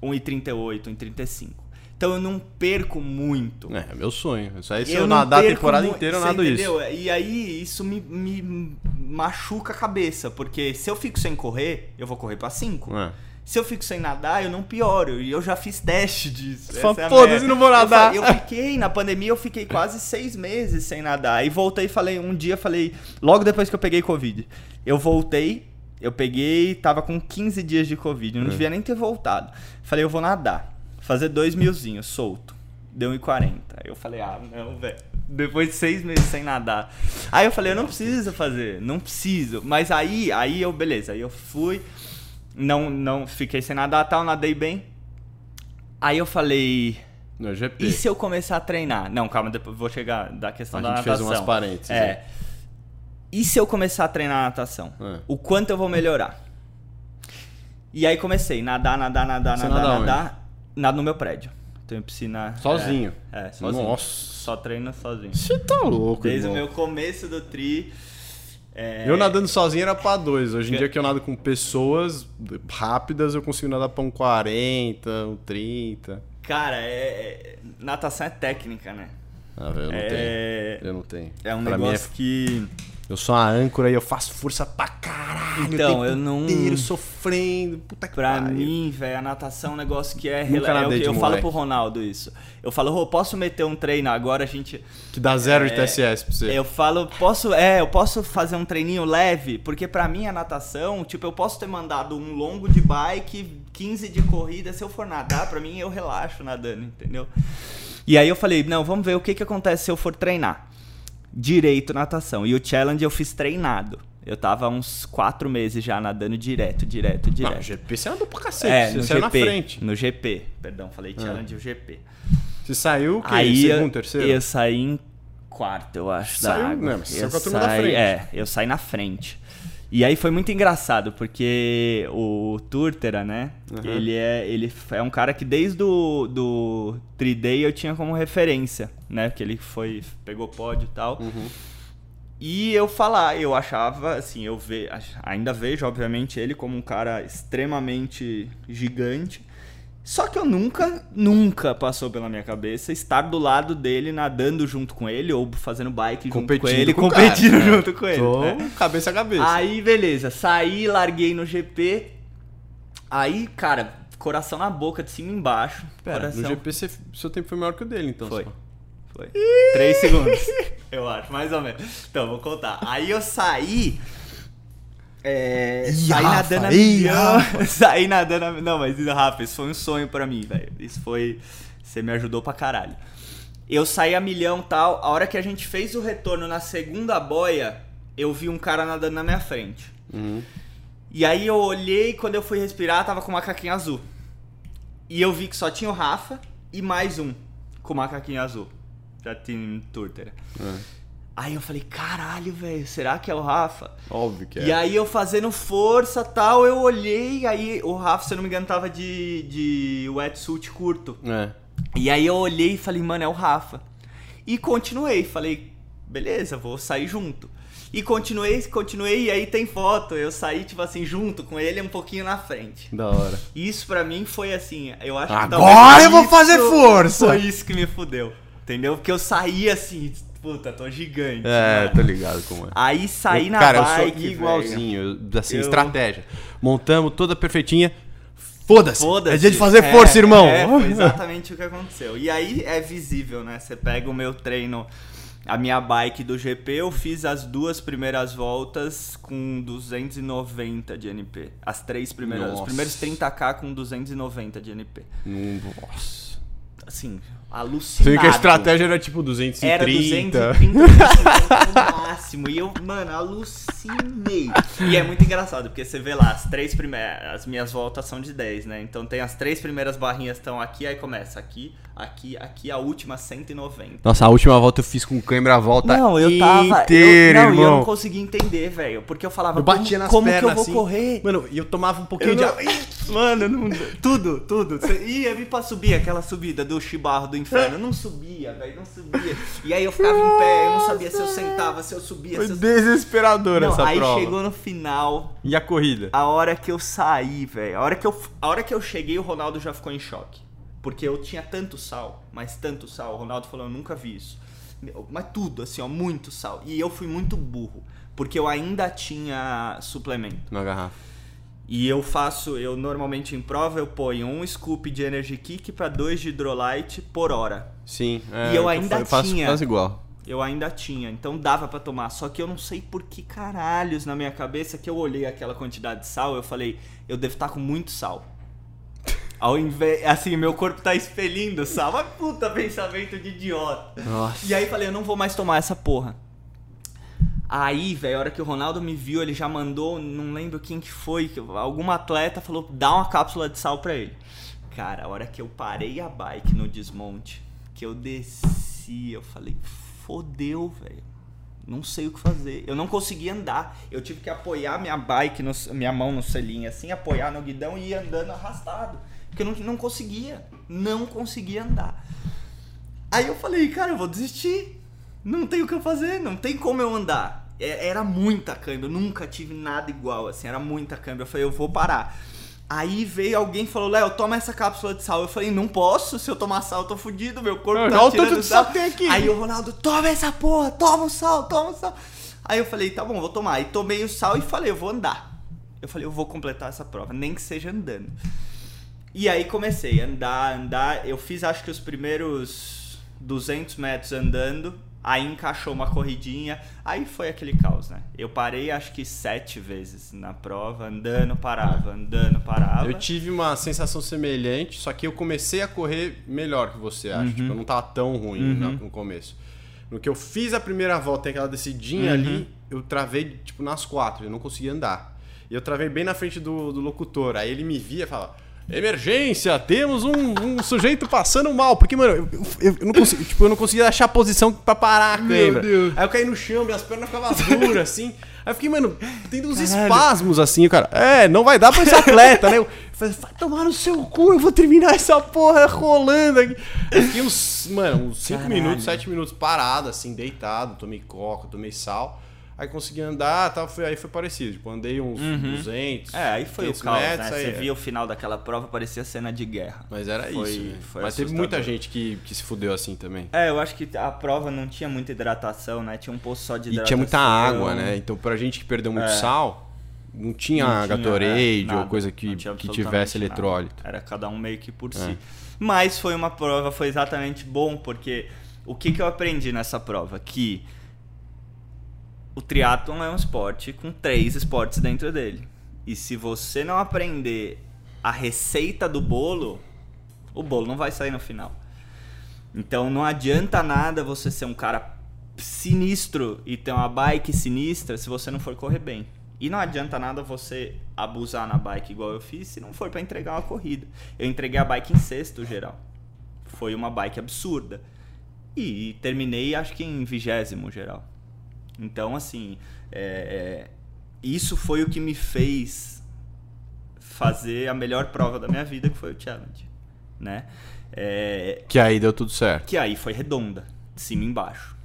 1,38, 1,35. Então eu não perco muito. É, meu sonho. Isso aí, se Eu eu, nadar a temporada mu- inteira, eu nado isso. entendeu? E aí isso me, me machuca a cabeça, porque se eu fico sem correr, eu vou correr pra 5. É. Se eu fico sem nadar, eu não pioro. E eu já fiz teste disso. É a "Foda-se, merda." não vou Eu nadar. fa- Eu, fiquei, na pandemia, eu fiquei quase seis meses sem nadar. Aí voltei e falei, um dia falei, logo depois que eu peguei Covid. Eu voltei, eu peguei, tava com 15 dias de Covid. É. Não devia nem ter voltado. Falei, eu vou nadar. Fazer dois milzinhos, solto. Deu 1,40. Aí eu falei, ah, não, velho. Depois de seis meses sem nadar. Aí eu falei, eu não preciso fazer, não preciso. Mas aí, aí eu, beleza, aí eu fui, não, não, fiquei sem nadar tal, nadei bem. Aí eu falei, No GP. e se eu começar a treinar? Não, calma, depois vou chegar da questão A da gente fez natação. umas parênteses, É. né? E se eu começar a treinar natação? É. O quanto eu vou melhorar? E aí comecei, nadar, nadar, nadar, Você nadar, nada onde? nadar. Nado no meu prédio. Tenho piscina. Sozinho? É, é, sozinho. Nossa. Só treino sozinho. Você tá louco, Desde o irmão. meu começo do tri. É, Eu nadando sozinho era pra dois. Hoje em dia que eu nado com pessoas rápidas, eu consigo nadar pra um 40, um 30. Cara, é, é- natação é técnica, né? Ah, eu não é, tenho. Eu não tenho. é um Pra mim negócio que. Eu sou uma âncora e eu faço força pra caralho. Então, eu não- inteiro sofrendo. Puta que Pra pariu. mim, velho, a natação é um negócio que é. Nunca é o que de eu falo pro Ronaldo isso. Eu falo, Rô, posso meter um treino agora? A gente. Que dá zero de É, TSS pra você. Eu falo, posso, é, eu posso fazer um treininho leve, porque pra mim a natação, tipo, eu posso ter mandado um longo de bike, 15 de corrida, se eu for nadar, pra mim eu relaxo nadando, entendeu? E aí eu falei, não, vamos ver o que que acontece se eu for treinar. Direito natação. E o challenge eu fiz treinado. Eu tava uns quatro meses já nadando direto, direto, Não, direto. GP você andou pra cacete. é, você no saiu GP. na frente. No GP, perdão, falei challenge o GP. Você saiu o quê? Aí Segundo, eu, terceiro? eu saí em quarto, eu acho, da Saiu, água. né, mas saiu eu com a turma da saí- frente. É, eu saí na frente. E aí foi muito engraçado, porque o Turtera, né? Uhum. Ele, é, ele é um cara que desde o do 3D eu tinha como referência, né? Porque ele foi, pegou pódio e tal. Uhum. E eu falar, eu achava, assim, eu ve, ainda vejo, obviamente, ele como um cara extremamente gigante. Só que eu nunca, nunca passou pela minha cabeça estar do lado dele, nadando junto com ele, ou fazendo bike junto com Competindo ele, com competindo cara, né? junto com ele. Tô né? cabeça a cabeça. Aí, beleza, saí, larguei no GP. Aí, cara, coração na boca, de cima embaixo. Pera, coração... no GP você- seu tempo foi maior que o dele, então. Foi. só. Foi. Três segundos. Eu acho, mais ou menos. Então, vou contar. Aí eu saí. É, Rafa, nadando a ih, milhão. saí nadando a Não, mas Rafa, isso foi um sonho pra mim, velho. Isso foi. Você me ajudou pra caralho. Eu saí a milhão tal. A hora que a gente fez o retorno na segunda boia, eu vi um cara nadando na minha frente. Uhum. E aí eu olhei quando eu fui respirar, tava com o macaquinho azul. E eu vi que só tinha o Rafa e mais um com o macaquinho azul. Já tinha Turter. É. Aí eu falei, caralho, velho, será que é o Rafa? Óbvio que é. E aí eu fazendo força tal, eu olhei, aí o Rafa, se eu não me engano, tava de, de wetsuit curto. É. E aí eu olhei e falei, mano, é o Rafa. E continuei, falei, beleza, vou sair junto. E continuei, continuei, e aí tem foto, eu saí, tipo assim, junto com ele um pouquinho na frente. Da hora. Isso pra mim foi assim, eu acho que Agora eu vou fazer força! Foi isso que me fudeu, entendeu? Porque eu saí assim, puta, tô gigante. É, mano. tô ligado como é. Aí saí Eu- na cara, bike, eu sou igualzinho. eu- Assim, Eu- estratégia. Montamos toda perfeitinha. Foda-se! Foda-se. É dia de fazer É, força, irmão! É, foi exatamente o que aconteceu. E aí é visível, né? Você pega o meu treino, a minha bike do GP, eu fiz as duas primeiras voltas com 290 de NP. As três primeiras, os Nossa. primeiros 30k com 290 de NP. Nossa. Assim, alucinado. viu que a estratégia era tipo 230. Era 230 no máximo. E eu, mano, alucinei. E é muito engraçado, porque você vê lá, as três primeiras. As minhas voltas são de 10, né? Então tem as três primeiras barrinhas estão aqui, aí começa aqui, aqui, aqui, a última 190. Nossa, a última volta eu fiz com câmera a volta Não, eu tava. inteira, eu, não, e eu irmão. não conseguia entender, velho. Porque eu falava, Eu batia como, nas como que pernas eu vou assim. correr? Mano, e eu tomava um pouquinho Eu de não-. Mano, não, tudo, tudo. Ia vir pra subir aquela subida do chibarro do inferno. Não subia, velho, não subia. E aí eu ficava em pé, eu não sabia se eu sentava, se eu subia, Foi se eu... desesperador Não, essa aí prova. chegou no final, E a corrida? a hora que eu saí, velho. A hora que eu a hora que eu cheguei, o Ronaldo já ficou em choque. Porque eu tinha tanto sal, mas tanto sal. O Ronaldo falou, eu nunca vi isso. Mas tudo, assim, ó, muito sal. E eu fui muito burro, porque eu ainda tinha suplemento. Na garrafa. E eu faço, eu normalmente em prova eu ponho um scoop de Energy Kick para dois de Hydrolyte por hora. Sim. é, E eu ainda fa- faço tinha. quase igual. Eu ainda tinha, então dava pra tomar. Só que eu não sei por que caralhos na minha cabeça que eu olhei aquela quantidade de sal, eu falei, eu devo estar com muito sal. Ao invés, assim, meu corpo tá expelindo sal. Mas puta pensamento de idiota. Nossa. E aí falei, eu não vou mais tomar essa porra. Aí, velho, a hora que o Ronaldo me viu, ele já mandou, não lembro quem que foi, que alguma atleta falou, dá uma cápsula de sal pra ele. Cara, a hora que eu parei a bike no desmonte, que eu desci, eu falei, fodeu, velho. Não sei o que fazer. Eu não conseguia andar. Eu tive que apoiar minha bike, no, minha mão no selinho, assim, apoiar no guidão e ir andando arrastado. Porque eu não, não conseguia. Não conseguia andar. Aí eu falei, cara, eu vou desistir. Não tem o que eu fazer, não tem como eu andar. É- Era muita câmbio, eu nunca tive nada igual, assim, era muita câmbio. Eu falei, eu vou parar. Aí veio alguém e falou, Léo, toma essa cápsula de sal. Eu falei, não posso, se eu tomar sal eu tô fudido, meu corpo Não, tá tirando sal que tem aqui. Aí o Ronaldo, toma essa porra, toma o sal, toma o sal. Aí eu falei, tá bom, vou tomar. Aí tomei o sal e falei, eu vou andar. Eu falei, eu vou completar essa prova, nem que seja andando. E aí comecei a andar, andar. Eu fiz acho que os primeiros 200 metros andando. Aí encaixou uma corridinha. Aí foi aquele caos, né? Eu parei acho que sete vezes na prova, andando, parava, andando, parava. Eu tive uma sensação semelhante, só que eu comecei a correr melhor que você, acho. Tipo, eu não tava tão ruim no, no começo. No que eu fiz a primeira volta, aquela descidinha ali, eu travei, tipo, nas quatro, eu não conseguia andar. E eu travei bem na frente do, do locutor. Aí ele me via e falava. Emergência, temos um, um sujeito passando mal. Porque, mano, eu, eu- eu não consegui, tipo, eu não conseguia achar a posição pra parar a. Deus. Aí eu caí no chão, minhas pernas ficavam duras, assim. Aí eu fiquei, mano, tendo uns espasmos, assim, o cara. É, não vai dar pra esse atleta, né? Eu falei, vai tomar no seu cu, eu vou terminar essa porra rolando aqui. Eu fiquei uns, mano, uns 5 Caralho. minutos, 7 minutos parado, assim, deitado, tomei coca, tomei sal. Aí consegui andar, tal, foi, aí foi parecido. Tipo, andei uns 200. É, aí foi o 500 caos, metros, né? Você via o final daquela prova, parecia cena de guerra. Mas era Foi- isso. né? foi Mas teve assustador. muita gente que, que se fudeu assim também. É, eu acho que a prova não tinha muita hidratação, né? Tinha um poço só de E hidratação. tinha muita água, né? Então, pra gente que perdeu muito É. sal, não tinha Não tinha, Gatorade é, ou nada. coisa que, que tivesse nada. eletrólito. Era cada um meio que por É. si. Mas foi uma prova, foi exatamente bom, porque o que, que eu aprendi nessa prova? Que o triatlon é um esporte com três esportes dentro dele. E se você não aprender a receita do bolo, o bolo não vai sair no final. Então não adianta nada você ser um cara sinistro e ter uma bike sinistra se você não for correr bem. E não adianta nada você abusar na bike igual eu fiz se não for pra entregar uma corrida. Eu entreguei a bike em sexto geral. Foi uma bike absurda. E terminei acho que em vigésimo geral. Então assim, é, é, isso foi o que me fez fazer a melhor prova da minha vida, que foi o challenge, né? É, Que aí deu tudo certo. que aí foi redonda, de cima e embaixo,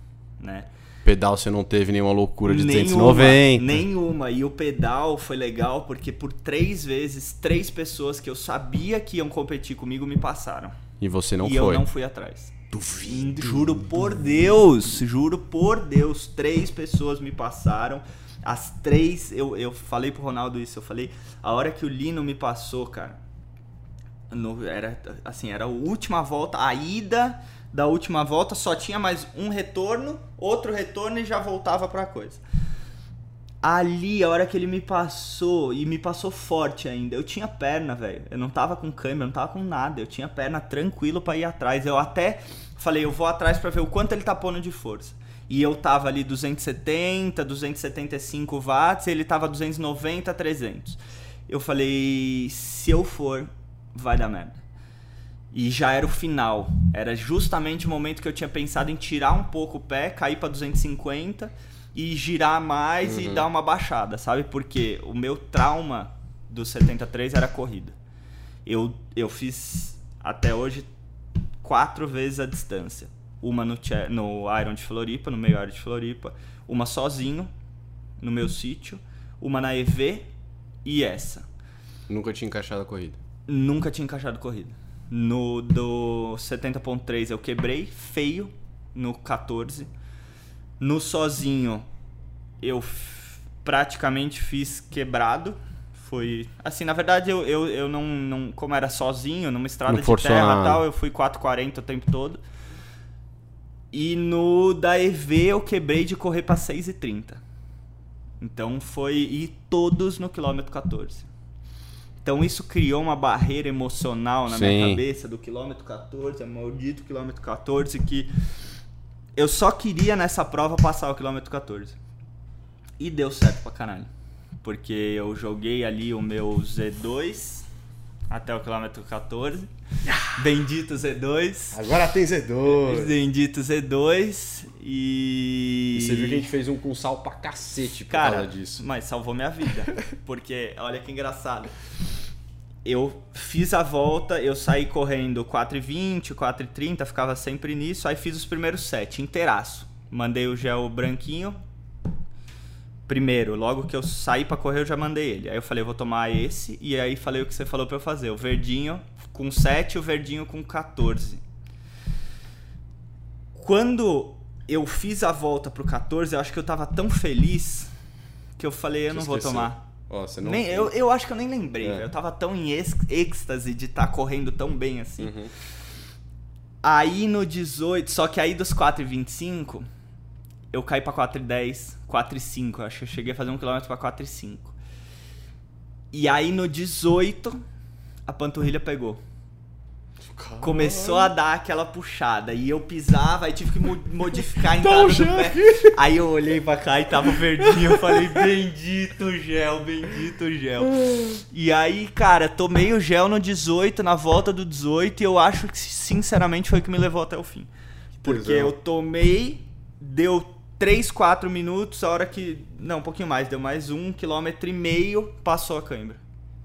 né? Pedal você não teve nenhuma loucura de Nenhuma, 290. Nenhuma. E o pedal foi legal porque por três vezes, três pessoas que eu sabia que iam competir comigo me passaram. E você não e foi. eu não fui atrás. Duvido. Juro por Deus, juro por Deus, três pessoas me passaram. As três, eu, eu falei pro Ronaldo isso, eu falei, a hora que o Lino me passou, cara, no- era assim, era a última volta, a ida da última volta, só tinha mais um retorno, outro retorno e já voltava pra coisa. Ali, a hora que ele me passou, e me passou forte ainda, eu tinha perna, velho. Eu não tava com câmera, não tava com nada. Eu tinha perna tranquilo pra ir atrás. Eu até falei, eu vou atrás pra ver o quanto ele tá pondo de força. E eu tava ali 270, 275 watts, ele tava 290, 300. Eu falei, se eu for, vai dar merda. E já era o final. Era justamente o momento que eu tinha pensado em tirar um pouco o pé, cair pra 250 e girar mais e dar uma baixada, sabe? Porque o meu trauma do 73 era a corrida. Eu, eu fiz até hoje quatro vezes a distância. Uma no, no Iron de Floripa, no meio Iron de Floripa. Uma sozinho, no meu sítio. Uma na EV e essa. Nunca tinha encaixado a corrida? Nunca tinha encaixado a corrida. No do 70.3 eu quebrei, feio, no 14. No sozinho eu praticamente fiz quebrado. Foi. Assim, na verdade, eu, eu, eu não, não. Como era sozinho, numa estrada Não de terra e tal, eu fui 4,40 o tempo todo. E no da EV eu quebrei de correr pra 6,30. Então foi. E todos no quilômetro 14. Então isso criou uma barreira emocional na minha Sim. cabeça do quilômetro 14, é maldito quilômetro 14, que eu só queria nessa prova passar o quilômetro 14. E deu certo pra caralho. Porque eu joguei ali o meu Z2 até o quilômetro 14. Bendito Z2. Agora tem Z2. Bendito Z2 e. E você viu que a gente fez um com sal pra cacete por Cara, causa disso. mas salvou minha vida. Porque, olha que engraçado. Eu fiz a volta, eu saí correndo 4,20, 4,30, ficava sempre nisso. Aí fiz os primeiros sete, inteiraço. Mandei o gel branquinho. Primeiro, logo que eu saí pra correr, eu já mandei ele. Aí eu falei, eu vou tomar esse. E aí falei o que você falou pra eu fazer. O verdinho com 7 e o verdinho com 14. Quando eu fiz a volta pro 14, eu acho que eu tava tão feliz que eu falei, eu não vou tomar. Ó, você não... Nem, eu, eu acho que eu nem lembrei, É. velho. Eu tava tão em êxtase de estar correndo tão bem assim. Uhum. Aí no 18, só que aí dos 4,25, eu caí pra 4,10, 4,5. Eu Acho que eu cheguei a fazer um quilômetro pra 4,5. E aí no 18, a panturrilha pegou. Começou a dar aquela puxada. E eu pisava, aí tive que mo- modificar a entrada do pé. Aí eu olhei pra cá e tava verdinho. Eu falei, bendito gel, bendito gel. E aí, cara, tomei o gel no 18, na volta do 18, e eu acho que, sinceramente, foi o que me levou até o fim. Porque eu tomei, deu 3, 4 minutos, a hora que. Não, um pouquinho mais, deu mais um quilômetro e meio, passou a cãibra.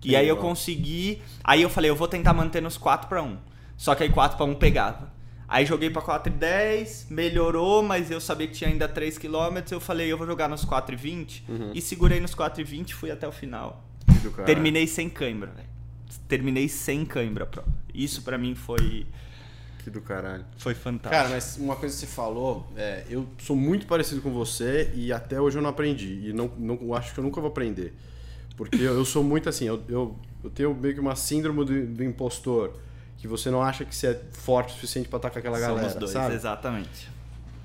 E aí eu consegui. Aí eu falei, eu vou tentar manter nos 4 para 1. Só que aí 4 para 1 pegava. Aí joguei pra 4 e 10, melhorou, mas eu sabia que tinha ainda 3 km. Eu falei, eu vou jogar nos 4 e 20. Uhum. E segurei nos 4 e 20 fui até o final. Que do cara. Terminei sem cãibra, velho. Terminei sem cãibra a prova. Isso pra mim foi, Que do caralho. foi fantástico. Cara, mas uma coisa que você falou, é, eu sou muito parecido com você e até hoje eu não aprendi. E não, não acho que eu nunca vou aprender. Porque eu, eu sou muito assim, eu, eu, eu tenho meio que uma síndrome do, do impostor. Que você não acha que você é forte o suficiente estar com aquela Somos galera, dois, sabe? exatamente.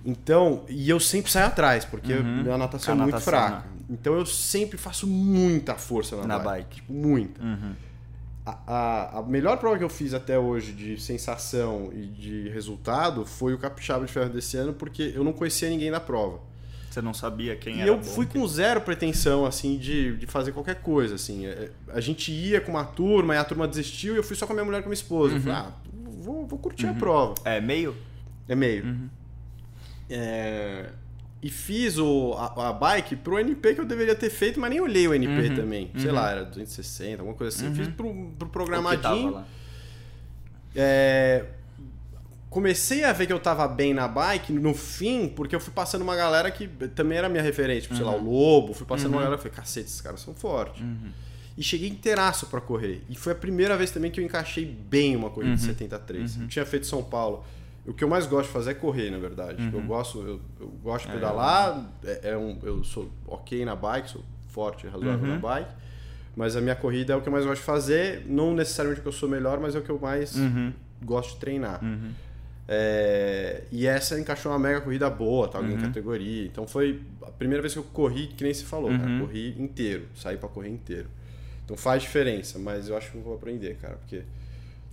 Então, e eu sempre saio atrás, porque Uhum. minha natação é muito natação, fraca. né? Então eu sempre faço muita força na, Na bike. bike. Tipo, muita. Uhum. A, a, a melhor prova que eu fiz até hoje de sensação e de resultado foi o Capixaba de Ferro desse ano, porque eu não conhecia ninguém na prova. Você não sabia quem E era eu bom. fui com zero pretensão, assim, de, de fazer qualquer coisa, assim. É, A gente ia com uma turma, e a turma desistiu, e eu fui só com a minha mulher e com a minha esposa. Eu falei, ah, vou, vou curtir a prova. É, meio? É meio. É, E fiz o, a, a bike pro NP que eu deveria ter feito, mas nem olhei o NP também. Sei lá, era 260, alguma coisa assim. Fiz pro, pro O que tava programadinho. É, Comecei a ver que eu tava bem na bike no fim, porque eu fui passando uma galera que também era minha referência. Tipo, sei lá, o Lobo. Fui passando uma galera e falei, cacete, esses caras são fortes. E cheguei inteiraço pra correr. E foi a primeira vez também que eu encaixei bem uma corrida de 73. Eu tinha feito São Paulo. O que eu mais gosto de fazer é correr, na verdade. Eu gosto, eu, eu gosto de pedalar. É, é um, eu sou ok na bike, sou forte, razoável na bike. Mas a minha corrida é o que eu mais gosto de fazer. Não necessariamente o que eu sou melhor, mas é o que eu mais gosto de treinar. É, e essa encaixou uma mega corrida boa, tal, em categoria. Então foi a primeira vez que eu corri, que nem se falou, cara, corri inteiro, saí pra correr inteiro. Então faz diferença, mas eu acho que eu vou aprender, cara, porque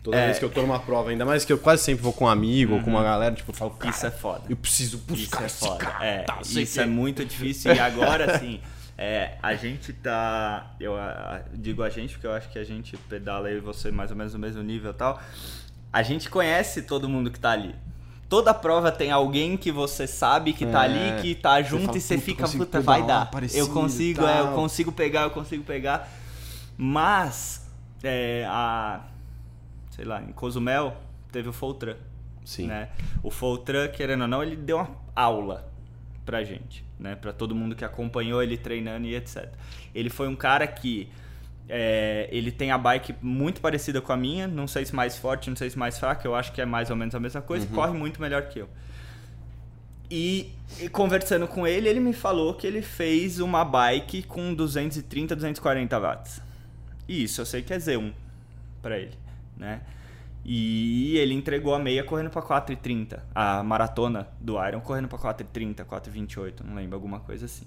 toda É. vez que eu tô numa prova, ainda mais que eu quase sempre vou com um amigo ou com uma galera, tipo, eu falo, cara, Isso é foda. eu preciso Isso buscar é esse foda. cara. É, tá, isso que- é muito difícil. E agora, assim, é, a gente tá. Eu a- digo a gente, porque eu acho que a gente pedala eu e você mais ou menos no mesmo nível e tal. A gente conhece todo mundo que tá ali. Toda prova tem alguém que você sabe que tá É. ali, que tá junto fala, e você "Puta, fica, puta, vai dar. Eu consigo, é, eu tal." consigo pegar, eu consigo pegar. Mas é, a sei lá, em Cozumel, teve o Foltran. Sim. Né? O Foltran, querendo ou não, ele deu uma aula pra gente, né? Pra todo mundo que acompanhou ele treinando e etc. Ele foi um cara que é, ele tem a bike muito parecida com a minha, não sei se mais forte, não sei se mais fraca, eu acho que é mais ou menos a mesma coisa, Uhum. corre muito melhor que eu. E, e conversando com ele, ele me falou que ele fez uma bike com 230, 240 watts. E isso eu sei que é Z1 pra ele, né? E ele entregou a meia correndo pra 4,30. A maratona do Iron correndo pra 4,30, 4,28, não lembro, alguma coisa assim.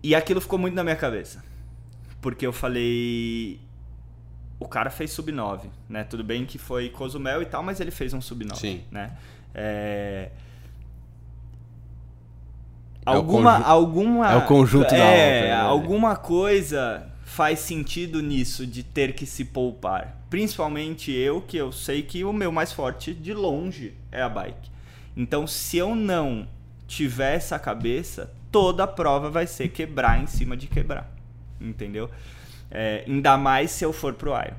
E aquilo ficou muito na minha cabeça. Porque eu falei. O cara fez sub 9, né? Tudo bem que foi Cozumel e tal, mas ele fez um sub 9, Sim. né? É... É o Alguma, conju- alguma é o conjunto da é, obra, né? alguma coisa faz sentido nisso de ter que se poupar. Principalmente eu, que eu sei que o meu mais forte de longe é a bike. Então, se eu não tiver essa cabeça, toda a prova vai ser quebrar em cima de quebrar. Entendeu? É, ainda mais se eu for pro Iron.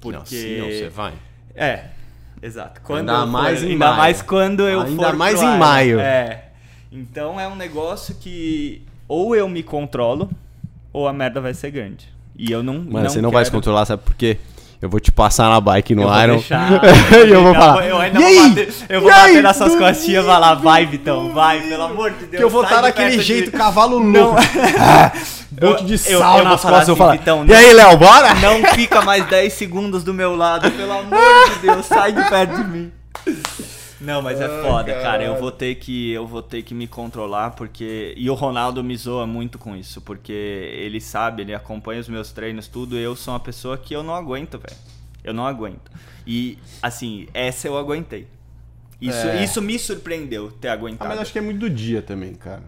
Porque. Não, sim, não, você vai. É, exato. Quando Ainda for- mais em ainda maio. mais quando eu Ainda for pro mais em maio. É. Então é um negócio que ou eu me controlo ou a merda vai ser grande. E eu não Mano, não você não vai se quero- controlar, sabe por quê? Eu vou te passar na bike no Eu Iron. deixar, e eu vou falar. Eu ainda e vou aí? bater, eu vou E bater aí? nas suas costinhas e falar, vai, Vitão, vai, pelo amor de Deus. Que eu vou estar daquele de jeito, cavalo Não. louco. Ah, Monte de Eu- sal eu nas costas. eu assim, vou falar. Vitão, e não- aí, Léo, bora? Não fica mais 10 segundos do meu lado, pelo amor de Deus, sai de perto de mim. Não, mas é Ai, foda, cara. Eu vou ter que eu vou ter que me controlar porque e o Ronaldo me zoa muito com isso, porque ele sabe, ele acompanha os meus treinos tudo, e eu sou uma pessoa que eu não aguento, velho. Eu não aguento. E assim, essa eu aguentei. Isso, É. isso me surpreendeu ter Ah, aguentado. mas acho que é muito do dia também, cara.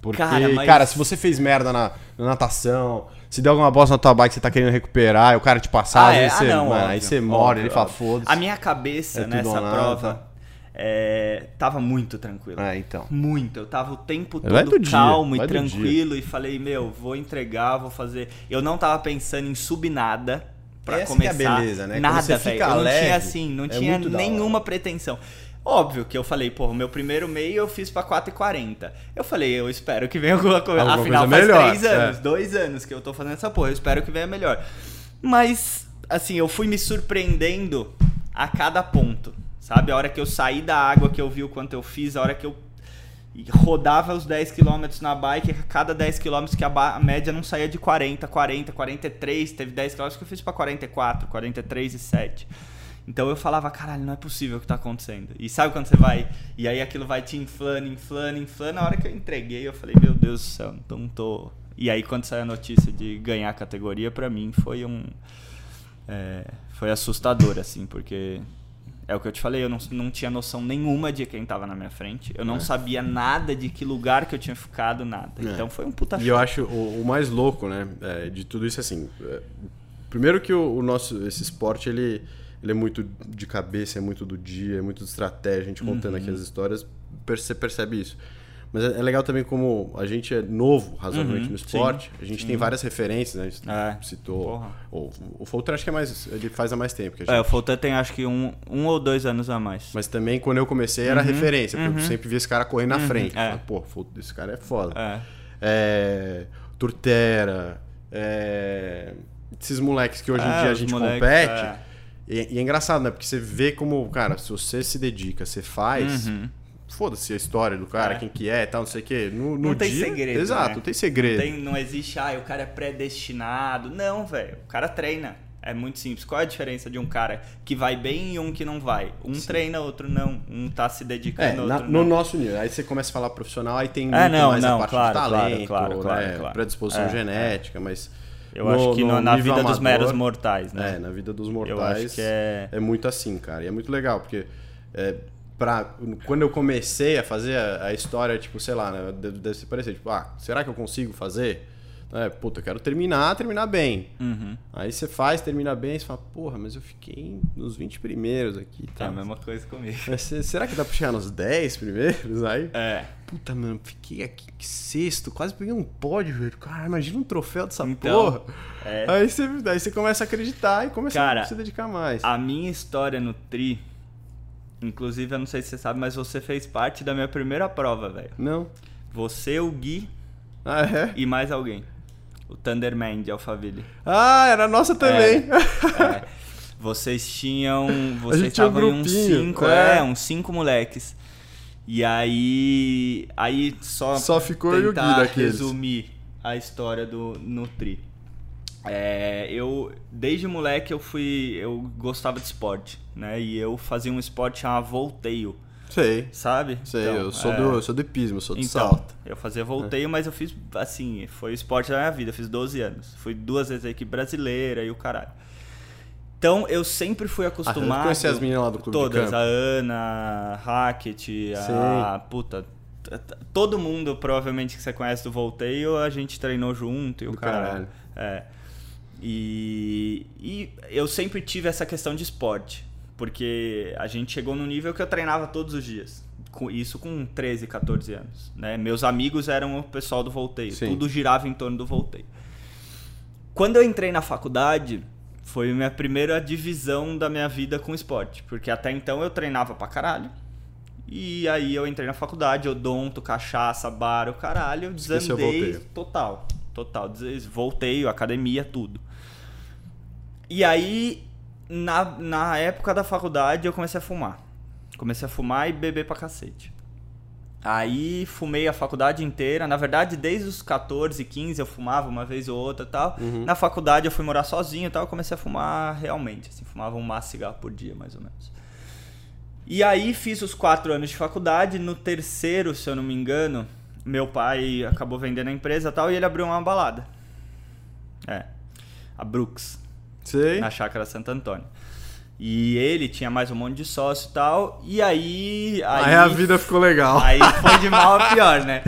Porque, Cara, cara, mas- se você fez merda na, na natação, se deu alguma bosta na tua bike, você tá querendo recuperar, e o cara te passar, Ah, às é? Ah, você, não, mano, aí óbvio, você óbvio, ele fala, foda-se. A minha cabeça É nessa prova é, tava muito tranquila. É, então. Muito. Eu tava o tempo todo do dia, calmo vai e tranquilo e falei, meu, vou entregar, vou fazer. Eu não tava pensando em subir nada pra Essa que é a começar. beleza, né? Nada, velho. Eu não leve, tinha assim, não é tinha nenhuma pretensão. Óbvio que eu falei, o meu primeiro meio eu fiz pra 4,40. Eu falei, eu espero que venha alguma coisa. Alguma Afinal, coisa faz melhor, três anos, é. dois anos que eu tô fazendo essa porra. Eu espero que venha melhor. Mas, assim, eu fui me surpreendendo a cada ponto. Sabe? A hora que eu saí da água, que eu vi o quanto eu fiz, a hora que eu rodava os 10 km na bike, a cada 10 km que a, a média não saía de 40, 40, 43, teve 10 km que eu fiz pra 44, 43 e 7. Então eu falava, caralho, não é possível o que tá acontecendo. E sabe quando você vai, e aí aquilo vai te inflando, inflando, inflando, na hora que eu entreguei, eu falei, meu Deus do céu, não tô... E aí quando saiu a notícia de ganhar a categoria, pra mim foi um... é, foi assustador, assim, porque é o que eu te falei, eu não, não tinha noção nenhuma de quem tava na minha frente. Eu não É. sabia nada de que lugar que eu tinha ficado, nada. É. Então foi um puta E eu acho o, o mais louco, né, é, de tudo isso assim. é, primeiro que o, o nosso esse esporte ele, ele é muito de cabeça, é muito do dia, é muito de estratégia. A gente contando aqui as histórias, você percebe isso. Mas é, é legal também como a gente é novo, razoavelmente, Uhum, no esporte. a gente sim. tem várias referências, né? A gente É, citou. porra. O, o Fulton acho que é mais. Ele faz há mais tempo que a gente. É, o Fulton tem acho que um, um ou dois anos a mais. Mas também quando eu comecei era referência, porque eu sempre vi esse cara correndo na frente. Uhum. é. Falei, Pô, esse cara é foda. É. é, Turtera, é, esses moleques que hoje em É, dia a gente moleques, compete. E, e é engraçado, né? Porque você vê como, cara, se você se dedica, você faz, Uhum. Foda-se a história do cara, É. quem que é e tal, não sei o quê. No, no Não tem dia, segredo, Exato, né? não tem segredo. Não, tem- não existe, ah, o cara é predestinado. Não, velho. O cara treina. É muito simples. Qual é a diferença de um cara que vai bem e um que não vai? Um treina, outro não. Um tá se É, dedicando, na- outro no não. nosso nível. Aí você começa a falar profissional, aí tem muito É, não, mais não, a parte claro, claro, talento, claro, claro, né? claro. predisposição É, genética, mas... Eu no- acho que no- no na vida dos meros amador, mortais, né? É, na vida dos mortais. é. É muito assim, cara. E é muito legal, porque é, pra, quando eu comecei a fazer a, a história, tipo, sei lá, né, deve, deve ser parecer, tipo, ah, será que eu consigo fazer? É, puta, eu quero terminar, terminar bem. Uhum. Aí você faz, termina bem, você fala, porra, mas eu fiquei nos 20 primeiros aqui, É tá? a mesma coisa comigo. Se- será que dá pra chegar nos 10 primeiros? Aí, É. puta, mano, fiquei aqui que sexto, quase peguei um pódio, velho. Cara, imagina um troféu dessa Então, porra. é. Aí, você, aí você começa a acreditar e começa Cara, a se dedicar mais. A minha história no Tri, inclusive, eu não sei se você sabe, mas você fez parte da minha primeira prova, velho. Não? Você, o Gui Ah, é? e mais alguém. O Thunderman de Alphaville. Ah, era nossa também. É. Vocês tinham. Vocês tinha um estavam em uns cinco, é. é. uns cinco moleques. E aí. Aí só. Só ficou eu e o Gui daqueles. resumir a história do Nutri. É, eu desde moleque eu fui eu gostava de esporte, né? E eu fazia um esporte chamado volteio, Sei. sabe? Sei, Então, eu sou, é, do, eu sou do hipismo, eu sou do então, salto. eu fazia volteio, mas eu fiz, assim, foi o esporte da minha vida. Eu fiz 12 anos. Fui duas vezes a equipe brasileira e o caralho. Então, eu sempre fui Ah, acostumado... eu conheci as meninas lá do clube Todas. A Ana, a Hackett, a... Puta... Todo mundo, provavelmente, que você conhece do volteio, a gente treinou junto e o Do caralho. caralho. É. E, e eu sempre tive essa questão de esporte. Porque a gente chegou no nível que eu treinava todos os dias. Com- Isso com 13, 14 anos. Né? Meus amigos eram o pessoal do volteio. Sim. Tudo girava em torno do volteio. Quando eu entrei na faculdade, foi a minha primeira divisão da minha vida com esporte. Porque até então eu treinava pra caralho. E aí eu entrei na faculdade, odonto, cachaça, bar, o caralho, eu desandei total. Total. Volteio, academia, tudo. E aí, na, na época da faculdade, eu comecei a fumar. Comecei a fumar e beber pra cacete. Aí fumei a faculdade inteira. Na verdade, desde os 14, 15 eu fumava uma vez ou outra e tal. Na faculdade eu fui morar sozinho e tal. Eu comecei a fumar realmente. Assim, fumava um maço cigarro por dia, mais ou menos. E aí fiz os quatro anos de faculdade. No terceiro, se eu não me engano, meu pai acabou vendendo a empresa e tal. E ele abriu uma balada. É. A Brooks Sei. na chácara Santo Antônio. E ele tinha mais um monte de sócio e tal. E aí. Aí, a vida ficou legal. Aí foi de mal a pior, né?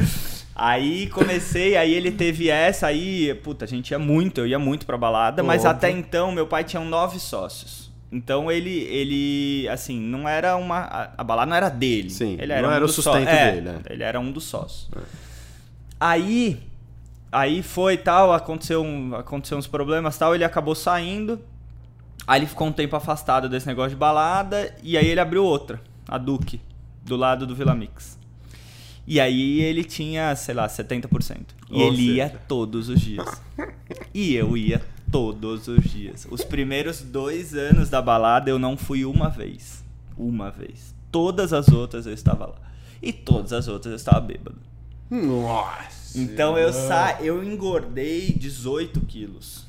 Aí comecei, aí ele teve essa, aí, puta, a gente ia muito, eu ia muito pra balada, mas Óbvio. até então meu pai tinha nove sócios. Então ele, ele, assim, não era uma. A, a balada não era dele. Sim, ele era não um era o sustento só- é, dele, né? Ele era um dos sócios. Aí, aí foi tal, aconteceu, um, aconteceu uns problemas e tal, ele acabou saindo. Aí ele ficou um tempo afastado desse negócio de balada, e aí ele abriu outra, a Duque, do lado do Vila Mix. E aí ele tinha, sei lá, 70%. E Ou ele ia seja. todos os dias. E eu ia todos os dias. Os primeiros dois anos da balada eu não fui uma vez. Uma vez. Todas as outras eu estava lá. E todas as outras eu estava bêbado. Nossa. Então eu sa eu engordei 18 quilos.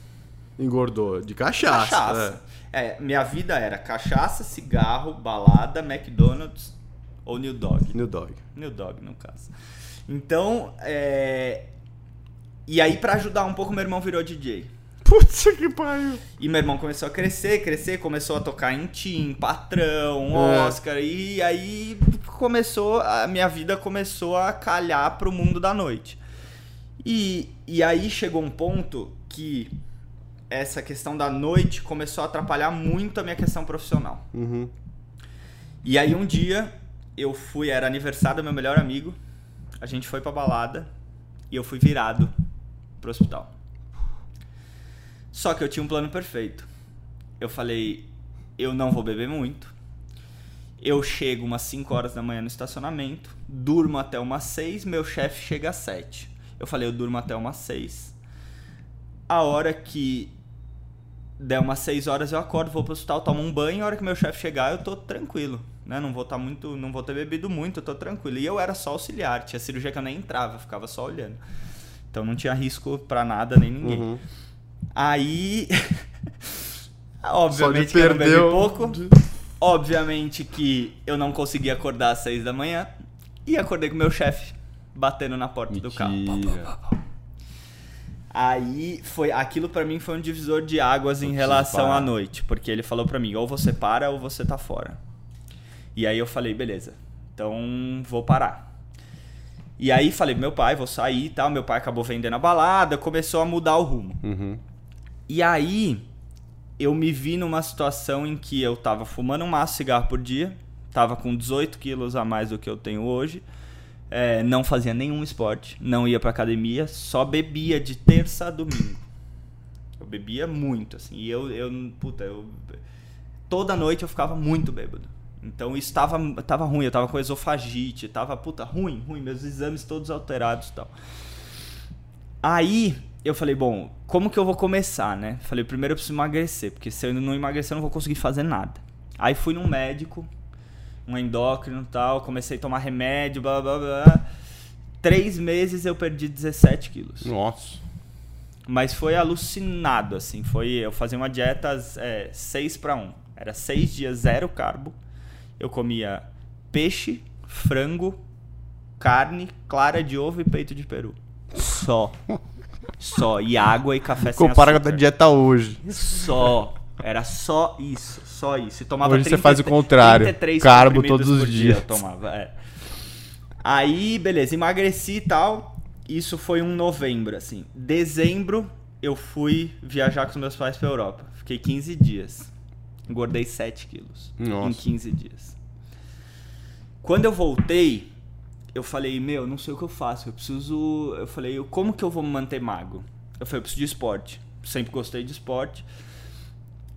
Engordou. De cachaça. Cachaça. É, minha vida era cachaça, cigarro, balada, McDonald's ou New Dog. É. New Dog. New Dog, no caso. Então, é... E aí, pra ajudar um pouco, meu irmão virou DJ. Putz, que pariu. E meu irmão começou a crescer, crescer, começou a tocar em Tim, Patrão, É. Oscar, e aí começou, a minha vida começou a calhar pro mundo da noite. E, e aí chegou um ponto que essa questão da noite começou a atrapalhar muito a minha questão profissional. Uhum. E aí um dia eu fui, era aniversário do meu melhor amigo, a gente foi pra balada e eu fui virado pro hospital. Só que eu tinha um plano perfeito. Eu falei, eu não vou beber muito. Eu chego umas 5 horas da manhã no estacionamento, durmo até umas 6, meu chefe chega às 7. Eu falei, eu durmo até umas 6. A hora que der umas 6 horas eu acordo, vou pro hospital, tomo um banho, a hora que meu chefe chegar eu tô tranquilo, né? Não vou estar muito, não vou ter bebido muito, eu tô tranquilo. E eu era só auxiliar, tinha cirurgia que eu nem entrava, eu ficava só olhando. Então não tinha risco pra nada nem ninguém. Uhum. Aí obviamente que eu não bebi pouco. Obviamente que eu não consegui acordar às 6 da manhã e acordei com meu chefe batendo na porta do carro. Mentira. Aí foi aquilo pra mim foi um divisor de águas em preciso relação parar. à noite, porque ele falou pra mim, ou você para ou você tá fora. E aí eu falei, beleza. Então vou parar. E aí falei, meu pai, vou sair e tal. Meu pai acabou vendendo a balada, começou a mudar o rumo. Uhum. E aí eu me vi numa situação em que eu tava fumando um maço de cigarro por dia, tava com 18 quilos a mais do que eu tenho hoje, é, não fazia nenhum esporte, não ia pra academia, só bebia de terça a domingo. Eu bebia muito, assim, e eu, eu puta, eu... Toda noite eu ficava muito bêbado. Então isso tava, tava ruim, eu tava com esofagite, tava, puta, ruim, ruim, meus exames todos alterados e tal. Aí eu falei, bom, como que eu vou começar, né? Falei, primeiro eu preciso emagrecer, porque se eu não emagrecer eu não vou conseguir fazer nada. Aí fui num médico, um endócrino e tal, comecei a tomar remédio, blá blá blá. Três meses eu perdi 17 quilos. Nossa. Mas foi alucinado, assim. Foi, eu fazia uma dieta 6 para 1. Era seis dias zero carbo. Eu comia peixe, frango, carne, clara de ovo e peito de peru. Só. Só. E água e café sem Compara com a açúcar. dieta hoje. Só. Era só isso. Só isso. E tomava Hoje você faz o contrário. 33 Carbo todos os dia dias. eu tomava, é. Aí, beleza, emagreci e tal. Isso foi um novembro, assim. Dezembro, eu fui viajar com os meus pais pra Europa. Fiquei 15 dias. Engordei 7 quilos Nossa. em 15 dias. Quando eu voltei, eu falei, meu, não sei o que eu faço. Eu preciso. Eu falei, como que eu vou me manter magro? Eu falei, eu preciso de esporte. Sempre gostei de esporte.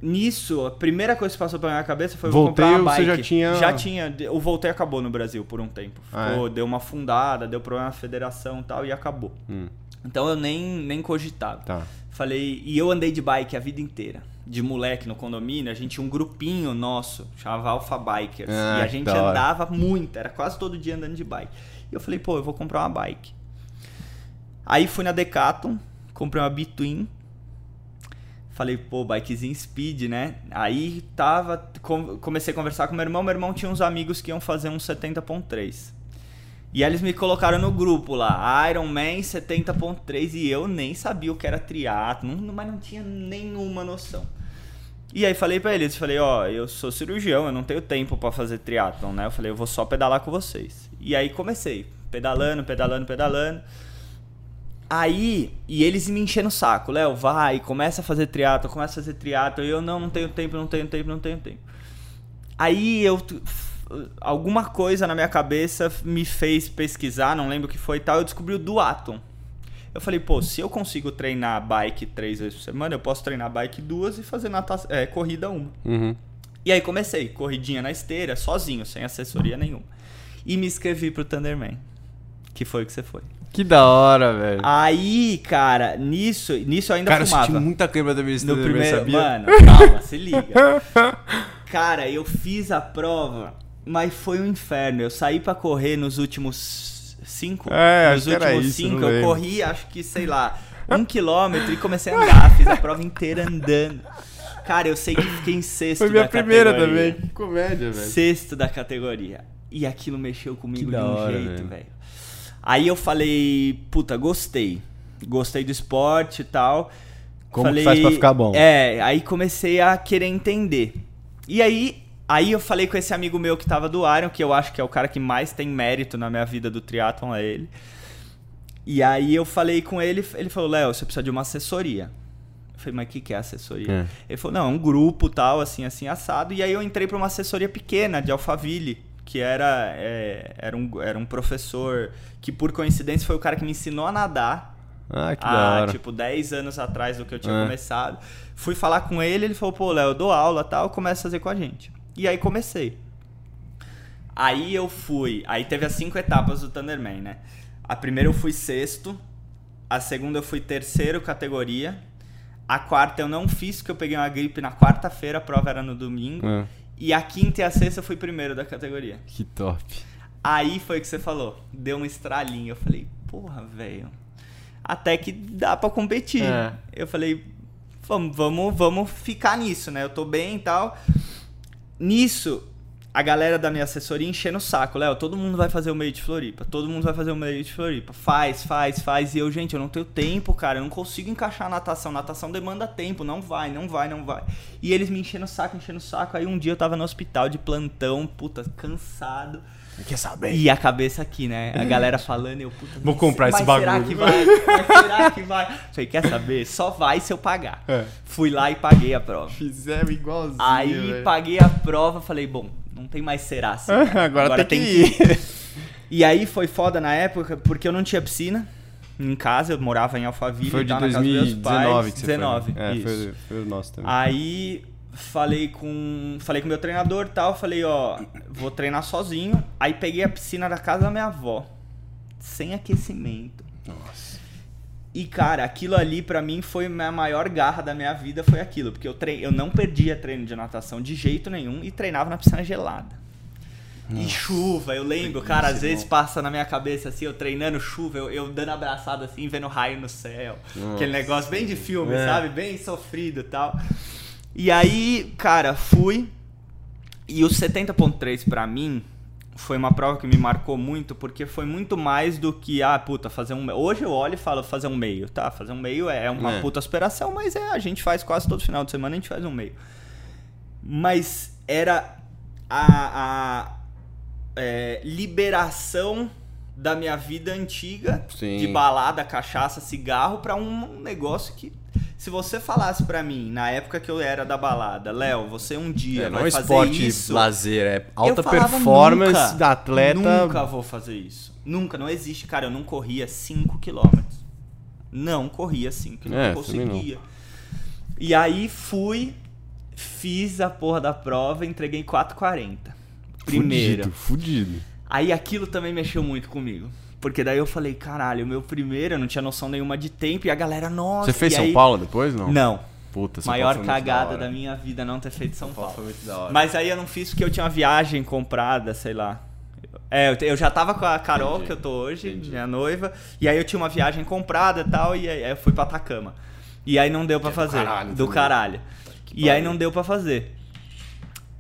Nisso, a primeira coisa que passou pela minha cabeça foi Voltei, comprar uma você bike. já tinha- Já tinha. O Voltei acabou no Brasil por um tempo. Ah, Ficou, Deu uma fundada, deu problema na federação e tal, e acabou. Hum, Então eu nem, nem cogitava. tá. Falei, e eu andei de bike a vida inteira. De moleque no condomínio, a gente tinha um grupinho nosso, chamava Alpha Bikers. Ah, e a gente andava muito, era quase todo dia andando de bike. E eu falei, pô, eu vou comprar uma bike. Aí fui na Decathlon, comprei uma Between. Falei, pô, bikezinho speed, né? Aí tava. com- comecei a conversar com meu irmão. Meu irmão tinha uns amigos que iam fazer um 70.3. E eles me colocaram no grupo lá, Iron Man 70.3, e eu nem sabia o que era triatlo, mas não tinha nenhuma noção. E aí falei pra eles, falei, ó, eu sou cirurgião, eu não tenho tempo pra fazer triatlon, né? Eu falei, eu vou só pedalar com vocês. E aí comecei, pedalando, pedalando, pedalando. Aí, e eles me enchendo o saco, Léo, vai, começa a fazer triatlo, começa a fazer triatlo. E eu, não, não tenho tempo, não tenho tempo, não tenho tempo. Aí eu. Alguma coisa na minha cabeça me fez pesquisar, não lembro o que foi e tal. Eu descobri o Duatlon. Eu falei, pô, se eu consigo treinar bike três vezes por semana, eu posso treinar bike duas e fazer nata é, corrida uma. Uhum. E aí comecei, corridinha na esteira, sozinho, sem assessoria nenhuma. E me inscrevi pro Thunderman. Que foi o que você foi. Que da hora, velho. Aí, cara, nisso, nisso eu ainda Cara, eu fumava. senti muita câmera da minha No estrela, primeiro. sabia? Mano, calma, se liga. Cara, eu fiz a prova, mas foi um inferno. Eu saí pra correr nos últimos cinco. É, nos acho que era últimos isso, cinco, eu lembro. corri, acho que, sei lá, um quilômetro e comecei a andar. Fiz a prova inteira andando. Cara, eu sei que fiquei em sexto Foi minha da primeira categoria. também. Que comédia, velho. Sexto da categoria. E aquilo mexeu comigo Que de um hora, jeito, velho. Aí eu falei, puta, gostei. Gostei do esporte e tal. Como que faz pra ficar bom? É, aí comecei a querer entender. E aí, aí eu falei com esse amigo meu que tava do Iron, que eu acho que é o cara que mais tem mérito na minha vida do triatlon, é ele. E aí eu falei com ele, ele falou, Léo, você precisa de uma assessoria. Eu falei, mas o que, que é assessoria? É. Ele falou, não, é um grupo tal, assim, assim, assado. E aí eu entrei pra uma assessoria pequena de Alphaville, que era, é, era, um, era um professor que, por coincidência, foi o cara que me ensinou a nadar Ah, que há, tipo, 10 anos atrás do que eu tinha É. começado. Fui falar com ele, ele falou, pô, Léo, eu dou aula tal, começa a fazer com a gente. E aí comecei. Aí eu fui. Aí teve as cinco etapas do Thunderman, né? A primeira eu fui sexto. A segunda eu fui terceiro categoria. A quarta eu não fiz, porque eu peguei uma gripe na quarta-feira, a prova era no domingo. Ah, E a quinta e a sexta eu fui primeiro da categoria. que top. Aí foi o que você falou. Deu um estralinho. Eu falei, porra, velho. Até que dá pra competir. É. Eu falei, vamos, vamos, vamos ficar nisso, né? Eu tô bem e tal. Nisso, a galera da minha assessoria enchendo o saco. Léo, todo mundo vai fazer o meio de Floripa. Todo mundo vai fazer o meio de Floripa. Faz, faz, faz. E eu, gente, eu não tenho tempo, cara. Eu não consigo encaixar a natação. Natação demanda tempo. Não vai, não vai, não vai. E eles me enchendo o saco, enchendo o saco. Aí um dia eu tava no hospital de plantão, puta, cansado. Quer saber? E a cabeça aqui, né? A galera falando, eu, puta, Vou comprar esse mas Será bagulho. que vai? Mas será que vai? Falei, quer saber? Só vai se eu pagar. É. Fui lá e paguei a prova. Fizeram igualzinho. Aí velho. paguei a prova, falei, bom, não tem mais será assim. cara. Agora, tem, que ir. E aí foi foda na época, porque eu não tinha piscina em casa, eu morava em Alphaville, Foi de tava na casa dos meus 2019 pais. que você 19, foi. né? É, isso. foi, foi o nosso também. Aí falei com falei com meu treinador e tal, falei, ó, vou treinar sozinho. Aí peguei a piscina da casa da minha avó, sem aquecimento. Nossa. E cara, aquilo ali pra mim foi a maior garra da minha vida, foi aquilo, porque eu tre... eu não perdia treino de natação de jeito nenhum e treinava na piscina gelada. E chuva, eu lembro, cara, às vezes passa na minha cabeça assim, eu treinando chuva, eu, eu dando abraçada assim, vendo raio no céu. Aquele negócio bem de filme, É. sabe? Bem sofrido e tal. E aí, cara, fui. E o 70.3 pra mim foi uma prova que me marcou muito, porque foi muito mais do que, ah, puta, fazer um. Hoje eu olho e falo, fazer um meio, tá? Fazer um meio é uma É. puta aspiração, mas é, a gente faz quase todo final de semana, a gente faz um meio. Mas era a, a é, liberação da minha vida antiga Sim. de balada, cachaça, cigarro pra um negócio que se você falasse pra mim na época que eu era da balada, Léo, você um dia É, não vai é fazer esporte isso. lazer, é alta performance nunca, da atleta. Nunca vou fazer isso. Nunca, não existe, cara, eu não corria 5 km. Não corria 5 km, É, não também não. conseguia. E aí fui, fiz a porra da prova, entreguei 4,40. Primeira. Fudido, fudido. Aí aquilo também mexeu muito comigo. Porque daí eu falei, caralho, meu primeiro, eu não tinha noção nenhuma de tempo e a galera, nossa. Você fez São aí- Paulo depois, não? Não. Puta, São Maior Paulo cagada hora. da minha vida não ter feito São Paulo. Foi muito da hora. Mas aí eu não fiz porque eu tinha uma viagem comprada, sei lá. É, eu já tava com a Carol, Entendi, que eu tô hoje, entendi. minha noiva, e aí eu tinha uma viagem comprada e tal, e aí eu fui pra Atacama. E aí não deu pra Que é do fazer. caralho do caralho. E aí não deu pra fazer.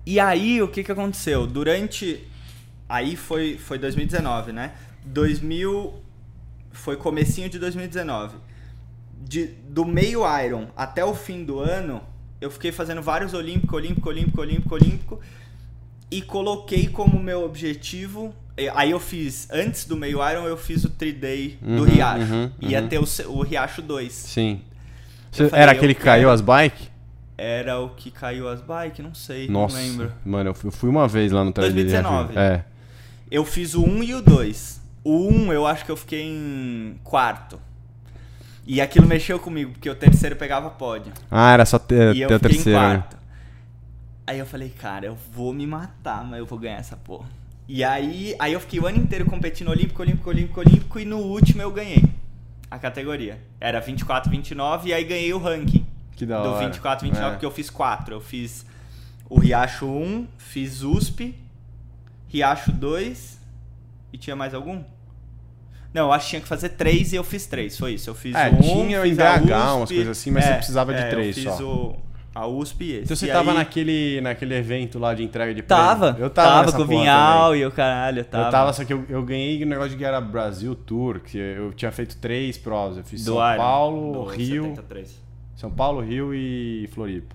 E aí o que que aconteceu? Durante. Aí foi, foi 2019, né? 2000. Foi comecinho de 2019. De, do meio Iron até o fim do ano, eu fiquei fazendo vários Olímpico, Olímpico, Olímpico, Olímpico, Olímpico. E coloquei como meu objetivo. Aí eu fiz, antes do meio Iron, eu fiz o 3-day do Uhum, Riacho. uhum, Ia uhum. ter o, o Riacho 2. Sim. Falei, era aquele que caiu as bikes? Era o que caiu as bikes? Não sei, Nossa. não lembro. Mano, eu fui, uma vez lá no Trail de 2019. Riachuelo. É. Eu fiz o 1 e o 2. O 1 eu acho que eu fiquei em quarto. E aquilo mexeu comigo, porque o terceiro pegava pódio. Ah, era só ter, e eu ter terceira. em quarto. Aí eu falei, cara, eu vou me matar, mas eu vou ganhar essa porra. E aí, aí eu fiquei o ano inteiro competindo Olímpico, Olímpico, Olímpico, Olímpico, e no último eu ganhei a categoria. Era 24, 29, e aí ganhei o ranking Que da do hora. 24, 29, É. porque eu fiz quatro. Eu fiz o Riacho 1, fiz USP, Riacho 2 e tinha mais algum? Não, eu acho que tinha que fazer três e eu fiz três, foi isso. Eu fiz É, o 1, tinha em fiz a BH, umas USP, coisas assim, mas você precisava de três eu fiz só. O, a USP e esse. Então você E tava aí- naquele, naquele evento lá de entrega de prêmio? Tava, Eu tava, nessa com o Vinhal também. e o caralho, tava. Eu tava, só que eu, eu ganhei o negócio de que era Brasil Tour, que eu tinha feito três provas. Eu fiz do São Iron, Paulo, do Rio. 73. São Paulo, Rio e Floripa.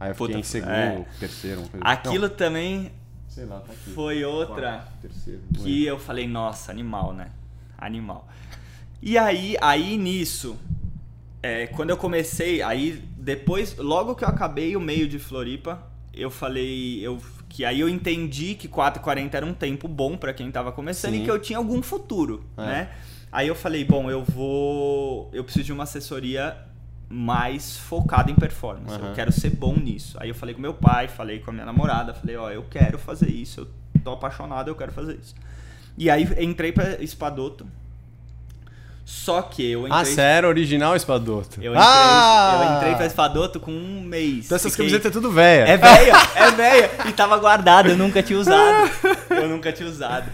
Aí eu fiquei Puta, em segundo, é. terceiro, uma coisa assim. Aquilo também sei lá, tá aqui. foi outra Quarto, terceiro. que eu falei, nossa, animal, né? Animal. E aí, aí nisso, é, quando eu comecei, aí depois, logo que eu acabei o meio de Floripa, eu falei, eu que aí eu entendi que 4:40 era um tempo bom pra quem tava começando Sim. e que eu tinha algum futuro, É. né? Aí eu falei, bom, eu vou, eu preciso de uma assessoria mais focada em performance. Eu Aham. quero ser bom nisso. Aí eu falei com meu pai, falei com a minha namorada, falei, ó, eu quero fazer isso, eu tô apaixonado, eu quero fazer isso. E aí entrei pra Espadoto. Só que eu entrei Ah, sério? Original Espadoto. eu entrei, ah! eu entrei pra Espadoto com um mês. Então essas Fiquei- camisetas é tudo velha. É velha, é velha. E tava guardado, eu nunca tinha usado. Eu nunca tinha usado.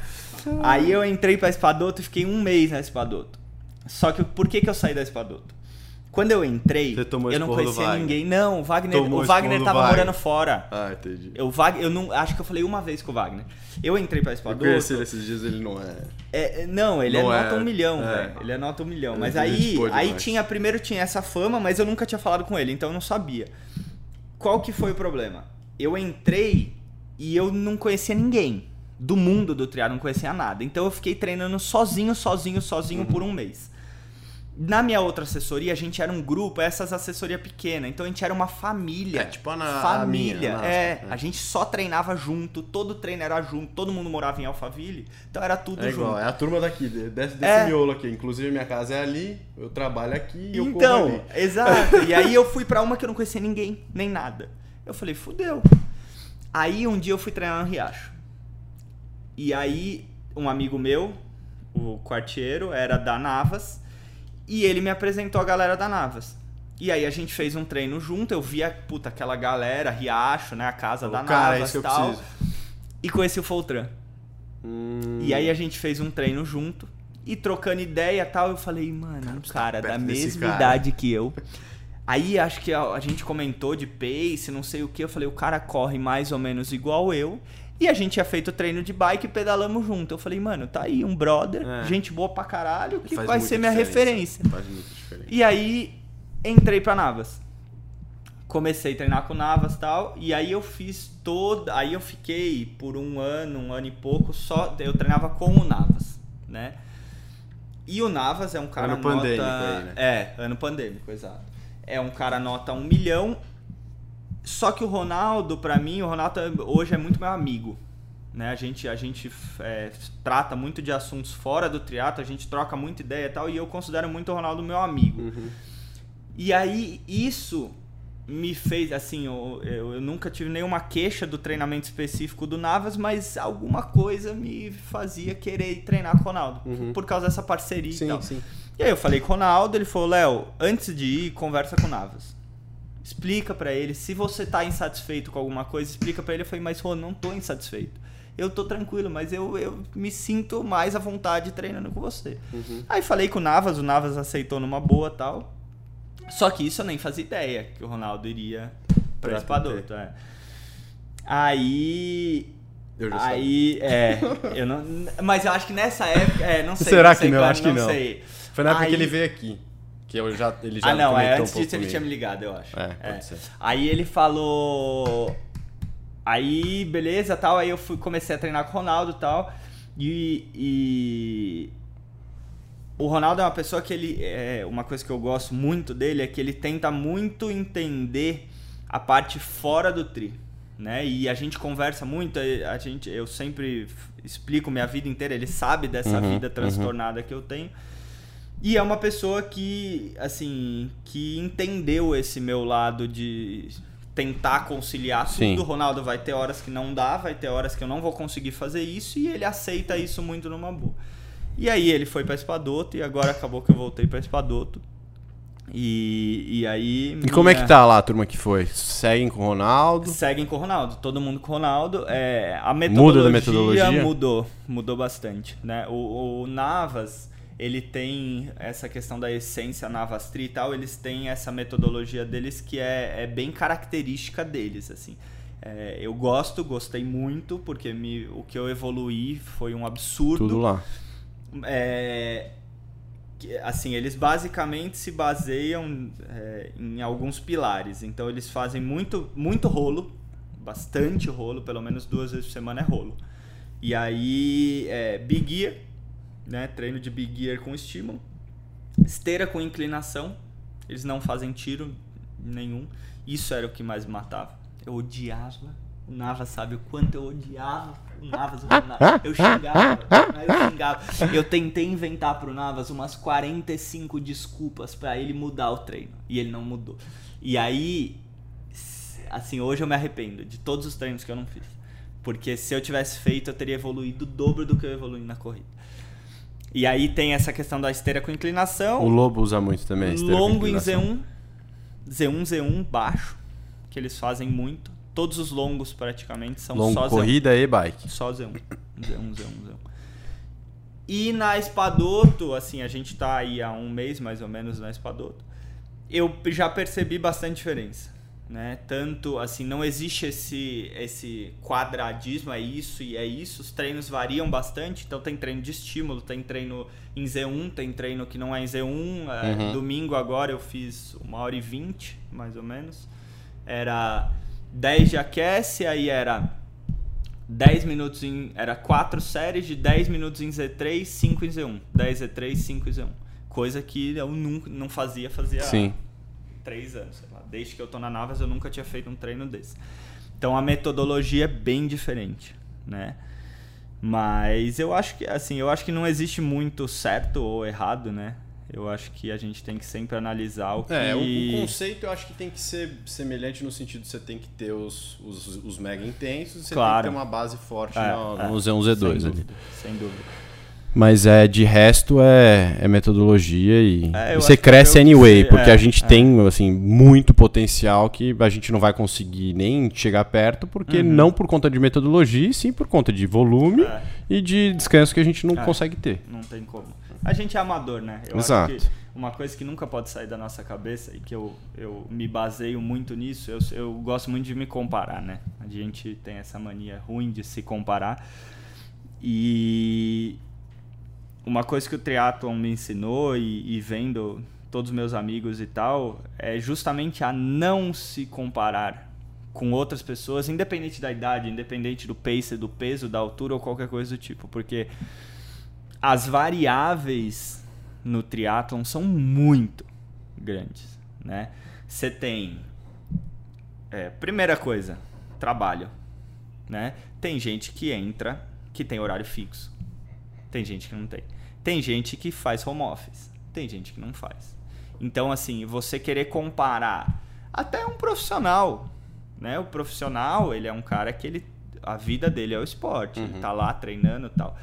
Aí eu entrei pra Espadoto e fiquei um mês na Espadoto. Só que por que, que eu saí da Espadoto? Quando eu entrei, eu não conhecia ninguém. Não, o Wagner, Tomou o Wagner tava Wagner. morando fora. Ah, entendi. Eu, eu não, acho que eu falei uma vez com o Wagner. Eu entrei pra Eu Espadoto. conheci ele esses dias, ele não é. É, é, não, ele Não é é- nota um milhão, é. velho. Ele é nota um milhão. Mas é aí, aí tinha, primeiro tinha essa fama, mas eu nunca tinha falado com ele, então eu não sabia. Qual que foi o problema? Eu entrei e eu não conhecia ninguém. do mundo do triatlo, não conhecia nada. Então eu fiquei treinando sozinho, sozinho, sozinho por um mês. Na minha outra assessoria, a gente era um grupo, essas assessoria pequena, então a gente era uma família. É, tipo a na- família. minha, a nossa, é, é. a gente só treinava junto, todo treino era junto, todo mundo morava em Alphaville, então era tudo É junto. igual, é a turma daqui, de- desse, desse É. miolo aqui. Inclusive, minha casa é ali, eu trabalho aqui e eu corro Então, ali. exato. E aí eu fui pra uma que eu não conhecia ninguém, nem nada. Eu falei, fudeu. Aí um dia eu fui treinar no Riacho. E aí um amigo meu, o quarteiro, era da Navas, e ele me apresentou a galera da Navas. E aí a gente fez um treino junto, eu via, puta, aquela galera, Riacho, né, a casa da Cara, Navas e tal. preciso. E conheci o Foltran. Hum, E aí a gente fez um treino junto. E trocando ideia e tal, eu falei, mano, um cara da perto desse mesma cara. idade que eu. Aí acho que a, a gente comentou de pace, não sei o que. Eu falei, o cara corre mais ou menos igual eu. E a gente tinha feito treino de bike e pedalamos junto. Eu falei, mano, tá aí um brother, É. gente boa pra caralho, que faz vai ser minha referência. Faz muita diferença. E aí entrei pra Navas. Comecei a treinar com Navas e tal. E aí eu fiz toda. Aí eu fiquei por um ano, um ano e pouco, só. Eu treinava com o Navas, né? E o Navas é um cara Ano pandêmico nota. aí, né? É, ano pandêmico, exato. É um cara nota um milhão. Só que o Ronaldo, pra mim, o Ronaldo é- hoje é muito meu amigo. Né? A gente, a gente é, trata muito de assuntos fora do triatlo, a gente troca muita ideia e tal, e eu considero muito o Ronaldo meu amigo. Uhum. E aí, isso me fez, assim, eu, eu, eu nunca tive nenhuma queixa do treinamento específico do Navas, mas alguma coisa me fazia querer treinar com o Ronaldo, Uhum. por causa dessa parceria e Sim, tal. sim. E aí eu falei com o Ronaldo, ele falou, Léo, antes de ir, conversa com o Navas. Explica pra ele, se você tá insatisfeito com alguma coisa, explica pra ele. Eu falei, mas Rô, não tô insatisfeito. Eu tô tranquilo, mas eu, eu me sinto mais à vontade treinando com você. Uhum. Aí falei com o Navas, o Navas aceitou numa boa tal. Só que isso eu nem fazia ideia, que o Ronaldo iria pra Pra Espadoto. É. Aí. Eu já sabia. Aí, é. Eu não, mas eu acho que nessa época. É, não sei. Será não sei que não? quando, Acho que não. sei. Foi na época Aí- que ele veio aqui. Que eu já, ele já ah, não, é, antes um disso ele tinha me comigo. ligado, eu acho. É, ser. Aí ele falou. Aí, beleza, tal. Aí eu fui, comecei a treinar com o Ronaldo e tal. E, e. O Ronaldo é uma pessoa que ele. É, uma coisa que eu gosto muito dele é que ele tenta muito entender a parte fora do tri. Né? E a gente conversa muito, a gente, eu sempre explico minha vida inteira, ele sabe dessa Uhum, vida uhum. transtornada que eu tenho. E é uma pessoa que, assim, que entendeu esse meu lado de tentar conciliar Sim. tudo. O Ronaldo vai ter horas que não dá, vai ter horas que eu não vou conseguir fazer isso e ele aceita isso muito numa boa. E aí ele foi pra Espadoto e agora acabou que eu voltei pra Espadoto. E, e aí. E como é minha- que tá lá a turma que foi? Seguem com o Ronaldo? Seguem com o Ronaldo, todo mundo com o Ronaldo. É, a Muda metodologia, da metodologia? mudou, mudou bastante. Né? O, o Navas, ele tem essa questão da essência Navas Tri e tal, eles têm essa metodologia deles que é, é bem característica deles, assim. É, eu gosto, gostei muito, porque me, o que eu evoluí foi um absurdo. Tudo lá. É, assim, eles basicamente se baseiam é, em alguns pilares. Então eles fazem muito, muito rolo, bastante rolo, pelo menos duas vezes por semana é rolo. E aí, é, Big Gear, né? Treino de Big Gear com estímulo. Esteira com inclinação. Eles não fazem tiro nenhum. Isso era o que mais me matava. Eu odiava. O Navas sabe o quanto eu odiava o Navas. O Navas. Eu xingava. Eu xingava. Eu tentei inventar pro Navas umas 45 desculpas pra ele mudar o treino. E ele não mudou. E aí, assim, hoje eu me arrependo de todos os treinos que eu não fiz. Porque se eu tivesse feito, eu teria evoluído o dobro do que eu evolui na corrida. E aí tem essa questão da esteira com inclinação. O Lobo usa muito também. esteira com longo em inclinação. Z1, Z1, Z1 baixo, que eles fazem muito. Todos os longos praticamente são Longo, só corrida e bike. Z1. Só Z1. Z1, Z1, Z1. E na Espadoto, assim, a gente tá aí há um mês mais ou menos na Espadoto. Eu já percebi bastante diferença. Né? Tanto assim, não existe esse, esse quadradismo, é isso e é isso. Os treinos variam bastante, então tem treino de estímulo, tem treino em Z1, tem treino que não é em Z1. É, Uhum. Domingo agora eu fiz uma hora e vinte, mais ou menos. Era 10 de aquece, aí era 10 minutos em. Era quatro séries de 10 minutos em Z3, 5 em Z1. 10 Z3, 5 em Z1. Coisa que eu nunca, não fazia, fazia Sim. três anos. sei lá. Desde que eu tô na Navas, eu nunca tinha feito um treino desse. Então a metodologia é bem diferente, né? Mas eu acho que assim, eu acho que não existe muito certo ou errado, né? Eu acho que a gente tem que sempre analisar o que É, o, o conceito eu acho que tem que ser semelhante no sentido de você tem que ter os, os, os mega intensos e você Claro. tem que ter uma base forte É, no, é. no Z1, Z2 sem ali. dúvida, sem dúvida. Mas é, de resto é, é metodologia e, É, e você cresce eu- anyway, é, porque a gente é. tem assim muito potencial que a gente não vai conseguir nem chegar perto, porque Uhum. não por conta de metodologia, e sim por conta de volume É. e de descanso que a gente não É. consegue ter. Não tem como. A gente é amador, né? Eu Exato. acho que uma coisa que nunca pode sair da nossa cabeça e que eu, eu me baseio muito nisso, eu, eu gosto muito de me comparar, né? A gente tem essa mania ruim de se comparar. E uma coisa que o triatlon me ensinou e, e vendo todos os meus amigos e tal, é justamente a não se comparar com outras pessoas, independente da idade, independente do pace, do peso, da altura ou qualquer coisa do tipo, porque as variáveis no triatlon são muito grandes, né? Você tem é, primeira coisa, trabalho, né? Tem gente que entra que tem horário fixo, tem gente que não tem, tem gente que faz home office, tem gente que não faz. Então assim, você querer comparar até um profissional, né? O profissional ele é um cara que ele a vida dele é o esporte, ele tá lá treinando e tal.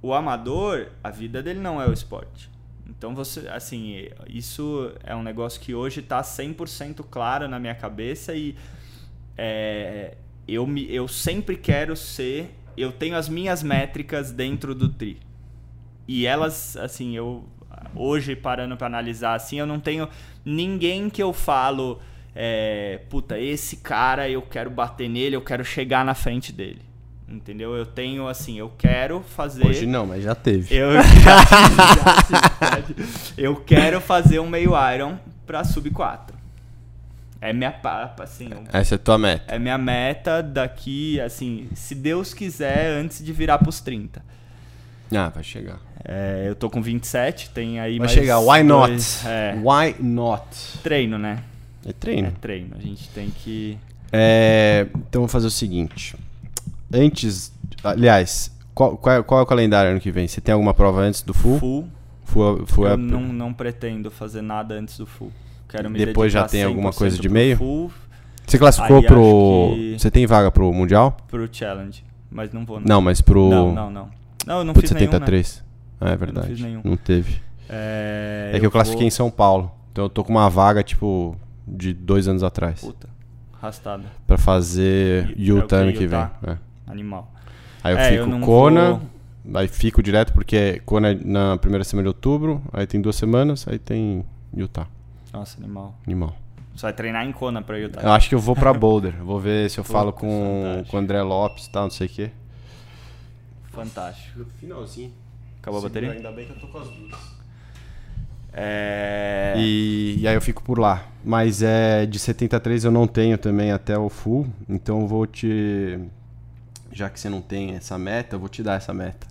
O amador, a vida dele não é o esporte. Então você, assim, isso é um negócio que hoje tá 100% claro na minha cabeça e é, eu, me, eu sempre quero ser. Eu tenho as minhas métricas dentro do tri. E elas, assim, eu. Hoje, parando para analisar, assim, eu não tenho ninguém que eu falo. É, puta, esse cara eu quero bater nele, eu quero chegar na frente dele. Entendeu? Eu tenho, assim, eu quero fazer. Hoje não, mas já teve. Eu, já já eu quero fazer um meio Iron pra sub 4. É minha papa, assim. Essa é a tua meta. É minha meta daqui, assim, se Deus quiser, antes de virar pros 30. Ah, vai chegar. É, eu tô com 27, tem aí Vai mais chegar. Why not? dois- é, Why not? treino, né? É É treino. treino. A gente tem que. É, então vamos fazer o seguinte. Antes. Aliás, qual, qual, é, qual é o calendário ano que vem? Você tem alguma prova antes do full? Full. Full, full é- eu não, não pretendo fazer nada antes do full. Quero me Depois já tem alguma 100% coisa de meio? Full Você classificou Aí pro. que- Você tem vaga pro Mundial? pro challenge. Mas não vou, não. Não, mas pro. Não, não, não. Não, eu não Putz, fiz nenhum, né? 73. Ah, é verdade. fiz nenhum. Não teve. É, É, que eu classifiquei em vou... São Paulo. Então eu tô com uma vaga, tipo, de dois anos atrás. Puta, arrastada. Pra fazer o Utah ano que vem. É. Animal. Aí eu É, eu fico não Kona, vou- aí fico direto porque Kona é na primeira semana de outubro, aí tem duas semanas, aí tem Utah. Nossa, animal. Animal. Você vai treinar em Kona pra Utah. Eu acho que eu vou pra Boulder. Vou ver se eu falo com, fantástico. com o André Lopes e tal, não sei o quê. Fantástico. Finalzinho. Acabou a bateria? Ainda bem que eu tô com as duas. É... E, e aí eu fico por lá. Mas é de 73 eu não tenho também até o full. Então eu vou te. Já que você não tem essa meta, eu vou te dar essa meta.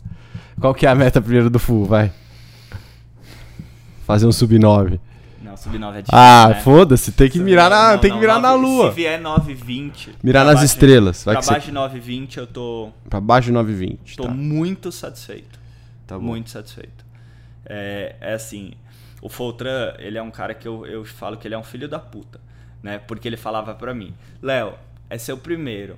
Qual que é a meta primeiro do full? Vai. Fazer um sub 9. Não, sub-9 é difícil, Ah, né? foda-se, tem que mirar na, Não, tem que não, mirar na nove- lua. Se vier 9,20... Mirar nas baixo- estrelas. Vai Pra que baixo de 9,20 eu tô, Pra baixo de 920. tô Tá. muito satisfeito. Tá bom. muito satisfeito. É, é assim, o Foltran, ele é um cara que eu, eu falo que ele é um filho da puta, né? Porque ele falava pra mim, Léo, é seu primeiro,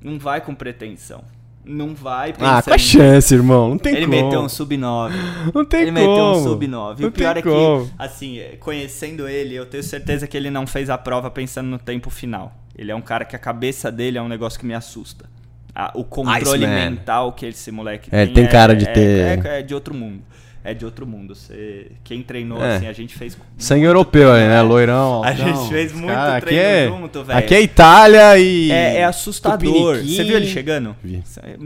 não vai com pretensão, não vai Ah, qual a chance, irmão? Não tem Ele como. meteu um sub-9. Não tem ele como. meteu um sub-9. E Não o pior é que, como. assim, conhecendo ele, eu tenho certeza que ele não fez a prova pensando no tempo final. Ele é um cara que a cabeça dele é um negócio que me assusta. Ah, o controle Iceman. mental que esse moleque É, tem. tem cara de é- ter- É, é de outro mundo. É de outro mundo. Você, quem treinou, É. assim, a gente fez. Sangue europeu aí, né? é. Loirão. A gente fez muito cara, treino é, junto, velho. Aqui é Itália e. É, é assustador. Tupiniquim. Você viu ele chegando? Vi.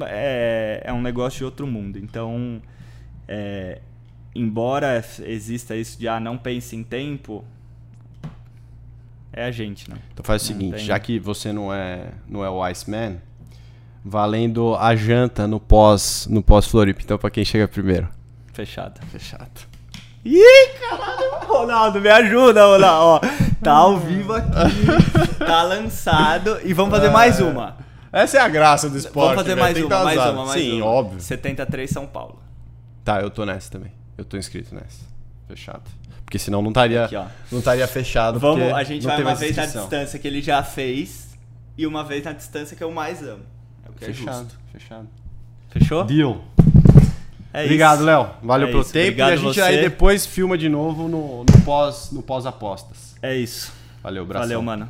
É, é um negócio de outro mundo. Então, é, embora exista isso de ah, não pense em tempo, é a gente, né? Então faz o seguinte, tem. já que você não é, não é o Iceman, Valendo a janta no pós no pós Floripa. Então, pra quem chega primeiro. Fechado. Fechado. Ih, caralho, Ronaldo, me ajuda, Ronaldo. Ó, tá ao vivo aqui, tá lançado e vamos fazer mais uma. Essa é a graça do esporte. Vamos fazer velho. mais Tem que uma, dar mais azar. uma, mais Sim, uma. óbvio. 73 São Paulo. Tá, eu tô nessa também. Eu tô inscrito nessa. Fechado. Porque senão não estaria Aqui, ó. não estaria fechado. Vamos, porque a gente não vai uma mais vez na inscrição. distância que ele já fez e uma vez na distância que eu mais amo. É o que é Fechado, justo. fechado. Fechou? Deal. É Obrigado, isso. Léo. Valeu É pelo isso. tempo. Obrigado e a gente você. aí depois filma de novo no, no pós no pós. É isso. Valeu, abração. Valeu, mano.